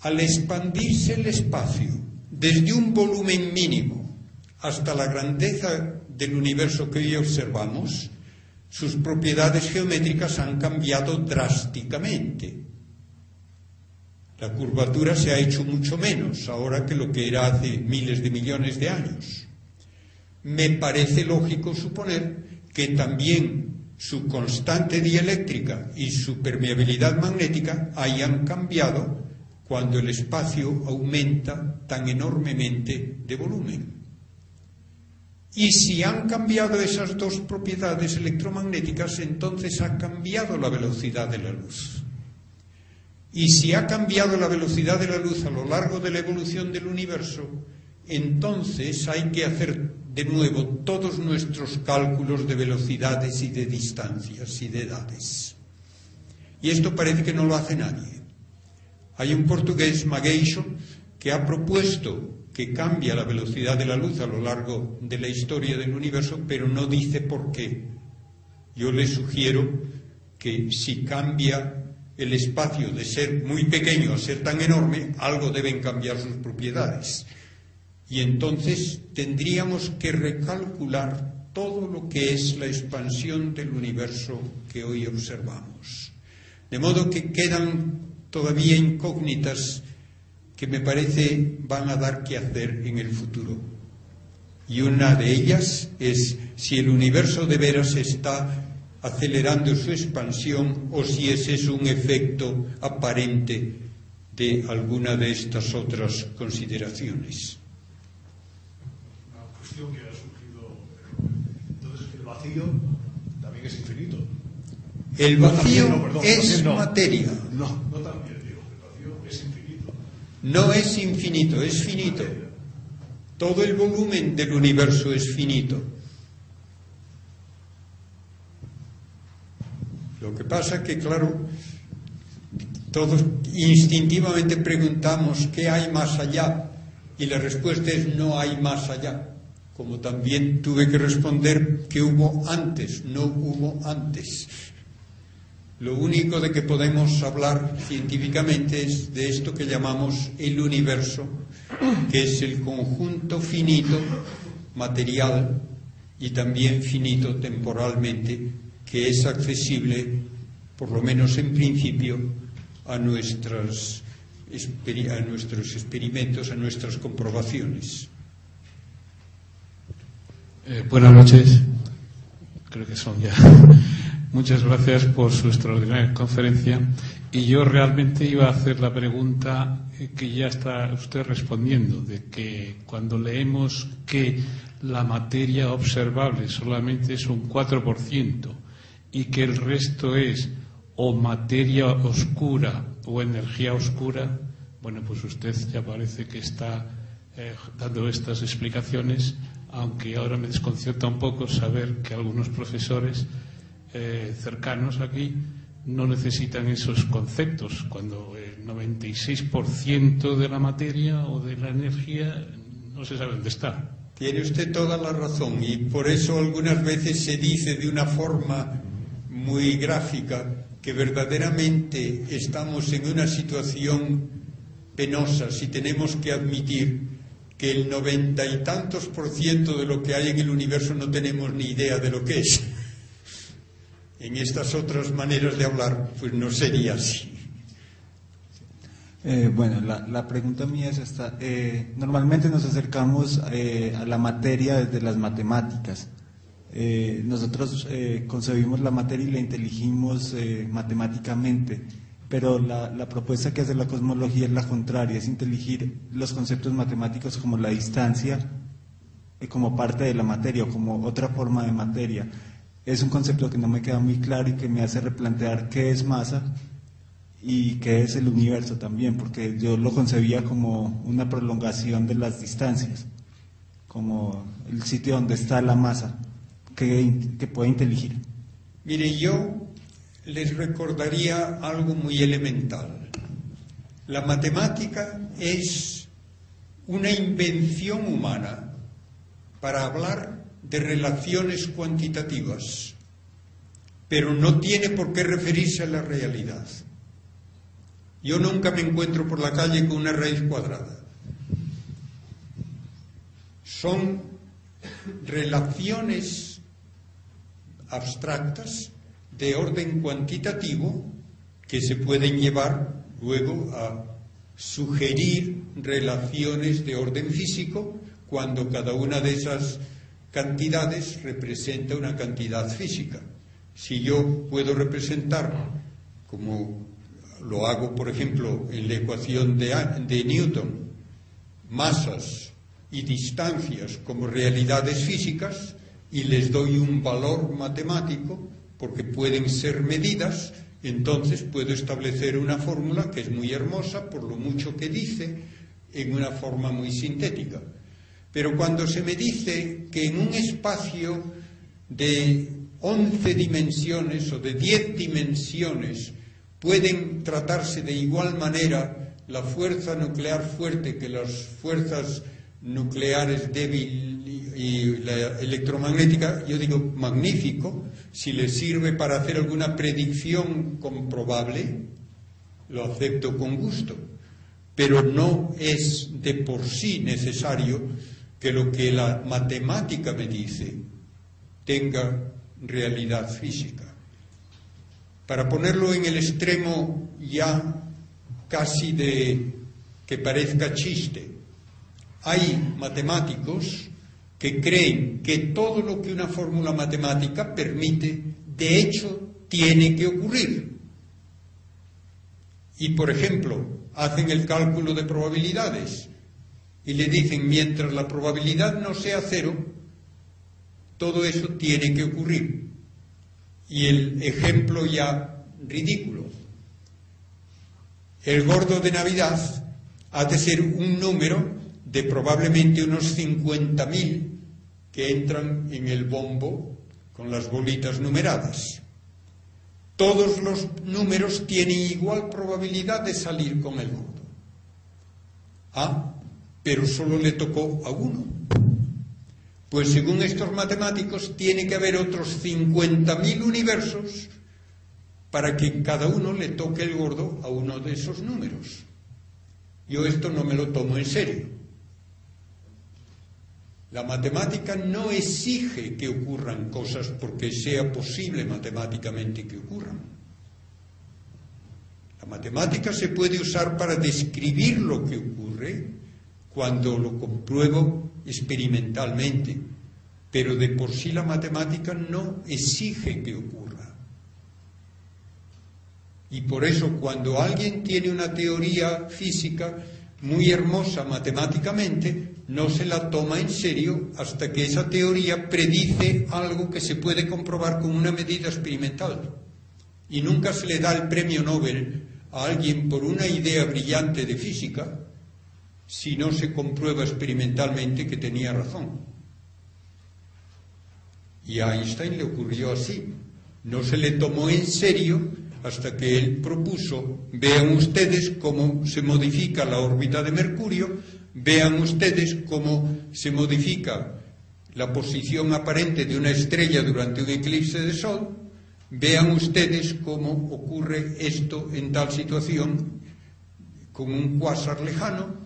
al expandirse el espacio desde un volumen mínimo hasta la grandeza del universo que hoy observamos, sus propiedades geométricas han cambiado drásticamente. La curvatura se ha hecho mucho menos ahora que lo que era hace miles de millones de años me parece lógico suponer que también su constante dieléctrica y su permeabilidad magnética hayan cambiado cuando el espacio aumenta tan enormemente de volumen. Y si han cambiado esas dos propiedades electromagnéticas, entonces ha cambiado la velocidad de la luz. Y si ha cambiado la velocidad de la luz a lo largo de la evolución del universo, entonces hay que hacer de nuevo todos nuestros cálculos de velocidades y de distancias y de edades. Y esto parece que no lo hace nadie. Hay un portugués, Mageixo, que ha propuesto que cambia la velocidad de la luz a lo largo de la historia del universo, pero no dice por qué. Yo le sugiero que si cambia el espacio de ser muy pequeño a ser tan enorme, algo deben cambiar sus propiedades. Y entonces tendríamos que recalcular todo lo que es la expansión del universo que hoy observamos. De modo que quedan todavía incógnitas que me parece van a dar que hacer en el futuro. Y una de ellas es si el universo de veras está acelerando su expansión o si ese es un efecto aparente de alguna de estas otras consideraciones. vacío también es infinito. El vacío es materia. No, no también digo, el vacío es infinito. No es infinito, es finito. Todo el volumen del universo es finito. Lo que pasa es que, claro, todos instintivamente preguntamos qué hay más allá y la respuesta es no hay más allá como también tuve que responder que hubo antes, no hubo antes. Lo único de que podemos hablar científicamente es de esto que llamamos el universo, que es el conjunto finito, material y también finito temporalmente, que es accesible, por lo menos en principio, a, nuestras, a nuestros experimentos, a nuestras comprobaciones. Eh, buenas noches. Creo que son ya. <laughs> Muchas gracias por su extraordinaria conferencia. Y yo realmente iba a hacer la pregunta que ya está usted respondiendo, de que cuando leemos que la materia observable solamente es un 4% y que el resto es o materia oscura o energía oscura, bueno, pues usted ya parece que está eh, dando estas explicaciones, aunque ahora me desconcierta un poco saber que algunos profesores eh, cercanos aquí no necesitan esos conceptos, cuando el 96% de la materia o de la energía no se sabe dónde está. Tiene usted toda la razón y por eso algunas veces se dice de una forma muy gráfica que verdaderamente estamos en una situación penosa si tenemos que admitir que el noventa y tantos por ciento de lo que hay en el universo no tenemos ni idea de lo que es. En estas otras maneras de hablar, pues no sería así. Eh, bueno, la, pregunta mía es esta. Eh, normalmente nos acercamos eh, a la materia desde las matemáticas. Eh, nosotros eh, concebimos la materia y la inteligimos eh, matemáticamente, pero la, la, propuesta que hace la cosmología es la contraria, es inteligir los conceptos matemáticos como la distancia, como parte de la materia o como otra forma de materia. Es un concepto que no me queda muy claro y que me hace replantear qué es masa y qué es el universo también, porque yo lo concebía como una prolongación de las distancias, como el sitio donde está la masa que, pueda inteligir. Mire, yo les recordaría algo muy elemental. La matemática es una invención humana para hablar de relaciones cuantitativas, pero no tiene por qué referirse a la realidad. Yo nunca me encuentro por la calle con una raíz cuadrada. Son relaciones abstractas de orden cuantitativo que se pueden llevar luego a sugerir relaciones de orden físico cuando cada una de esas cantidades representa una cantidad física. Si yo puedo representar, como lo hago por ejemplo en la ecuación de, de Newton, masas y distancias como realidades físicas, y les doy un valor matemático, porque pueden ser medidas, entonces puedo establecer una fórmula que es muy hermosa por lo mucho que dice en una forma muy sintética. Pero cuando se me dice que en un espacio de 11 dimensiones o de 10 dimensiones pueden tratarse de igual manera la fuerza nuclear fuerte que las fuerzas nucleares débiles y la electromagnética, yo digo magnífico, si le sirve para hacer alguna predicción comprobable, lo acepto con gusto, pero no es de por sí necesario que lo que la matemática me dice tenga realidad física. Para ponerlo en el extremo ya casi de que parezca chiste, hay matemáticos que creen que todo lo que una fórmula matemática permite, de hecho, tiene que ocurrir. Y, por ejemplo, hacen el cálculo de probabilidades y le dicen, mientras la probabilidad no sea cero, todo eso tiene que ocurrir. Y el ejemplo ya ridículo. El gordo de Navidad ha de ser un número de probablemente unos 50.000 que entran en el bombo con las bolitas numeradas. Todos los números tienen igual probabilidad de salir con el gordo. Ah, pero solo le tocó a uno. Pues según estos matemáticos tiene que haber otros 50.000 universos para que cada uno le toque el gordo a uno de esos números. Yo esto no me lo tomo en serio. La matemática no exige que ocurran cosas porque sea posible matemáticamente que ocurran. La matemática se puede usar para describir lo que ocurre cuando lo compruebo experimentalmente, pero de por sí la matemática no exige que ocurra. Y por eso cuando alguien tiene una teoría física muy hermosa matemáticamente, no se la toma en serio hasta que esa teoría predice algo que se puede comprobar con una medida experimental. Y nunca se le da el premio Nobel a alguien por una idea brillante de física si no se comprueba experimentalmente que tenía razón. Y a Einstein le ocurrió así. No se le tomó en serio hasta que él propuso, vean ustedes cómo se modifica la órbita de Mercurio, vean ustedes cómo se modifica la posición aparente de una estrella durante un eclipse de sol, vean ustedes cómo ocurre esto en tal situación con un cuásar lejano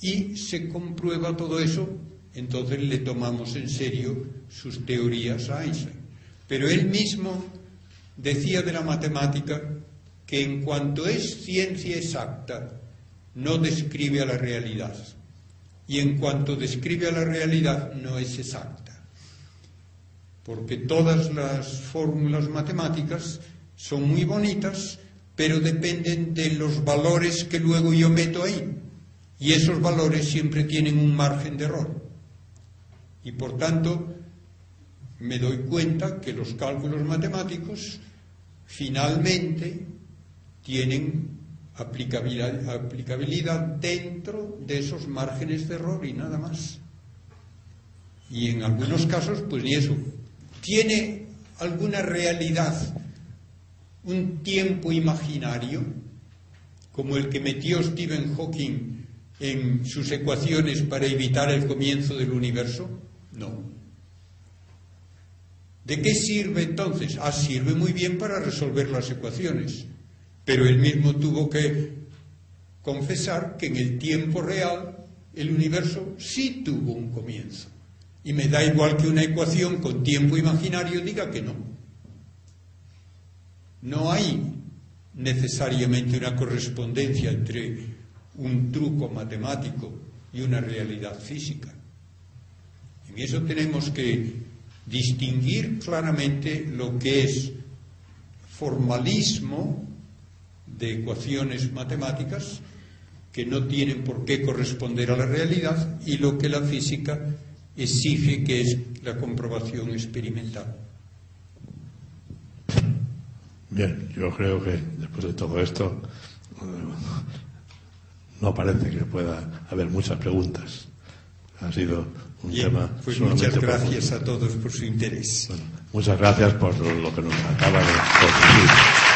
y se comprueba todo eso, entonces le tomamos en serio sus teorías a Einstein. Pero él mismo decía de la matemática que en cuanto es ciencia exacta, no describe a la realidad. Y en cuanto describe a la realidad, no es exacta. Porque todas las fórmulas matemáticas son muy bonitas, pero dependen de los valores que luego yo meto ahí. Y esos valores siempre tienen un margen de error. Y por tanto, me doy cuenta que los cálculos matemáticos finalmente tienen aplicabilidad, aplicabilidad, dentro de esos márgenes de error y nada más. Y en algunos casos, pues ni eso. Tiene alguna realidad, un tiempo imaginario, como el que metió Stephen Hawking en sus ecuaciones para evitar el comienzo del universo? No. ¿De qué sirve entonces? Ah, sirve muy bien para resolver las ecuaciones, pero él mismo tuvo que confesar que en el tiempo real el universo sí tuvo un comienzo. Y me da igual que una ecuación con tiempo imaginario diga que no. No hay necesariamente una correspondencia entre un truco matemático y una realidad física. En eso tenemos que distinguir claramente lo que es formalismo de ecuaciones matemáticas que no tienen por qué corresponder a la realidad y lo que la física exige que es la comprobación experimental. Bien, yo creo que después de todo esto no parece que pueda haber muchas preguntas. Ha sido un Bien, tema. pues muchas gracias a todos por su interés. Bueno, muchas gracias por lo que nos acaba de decir.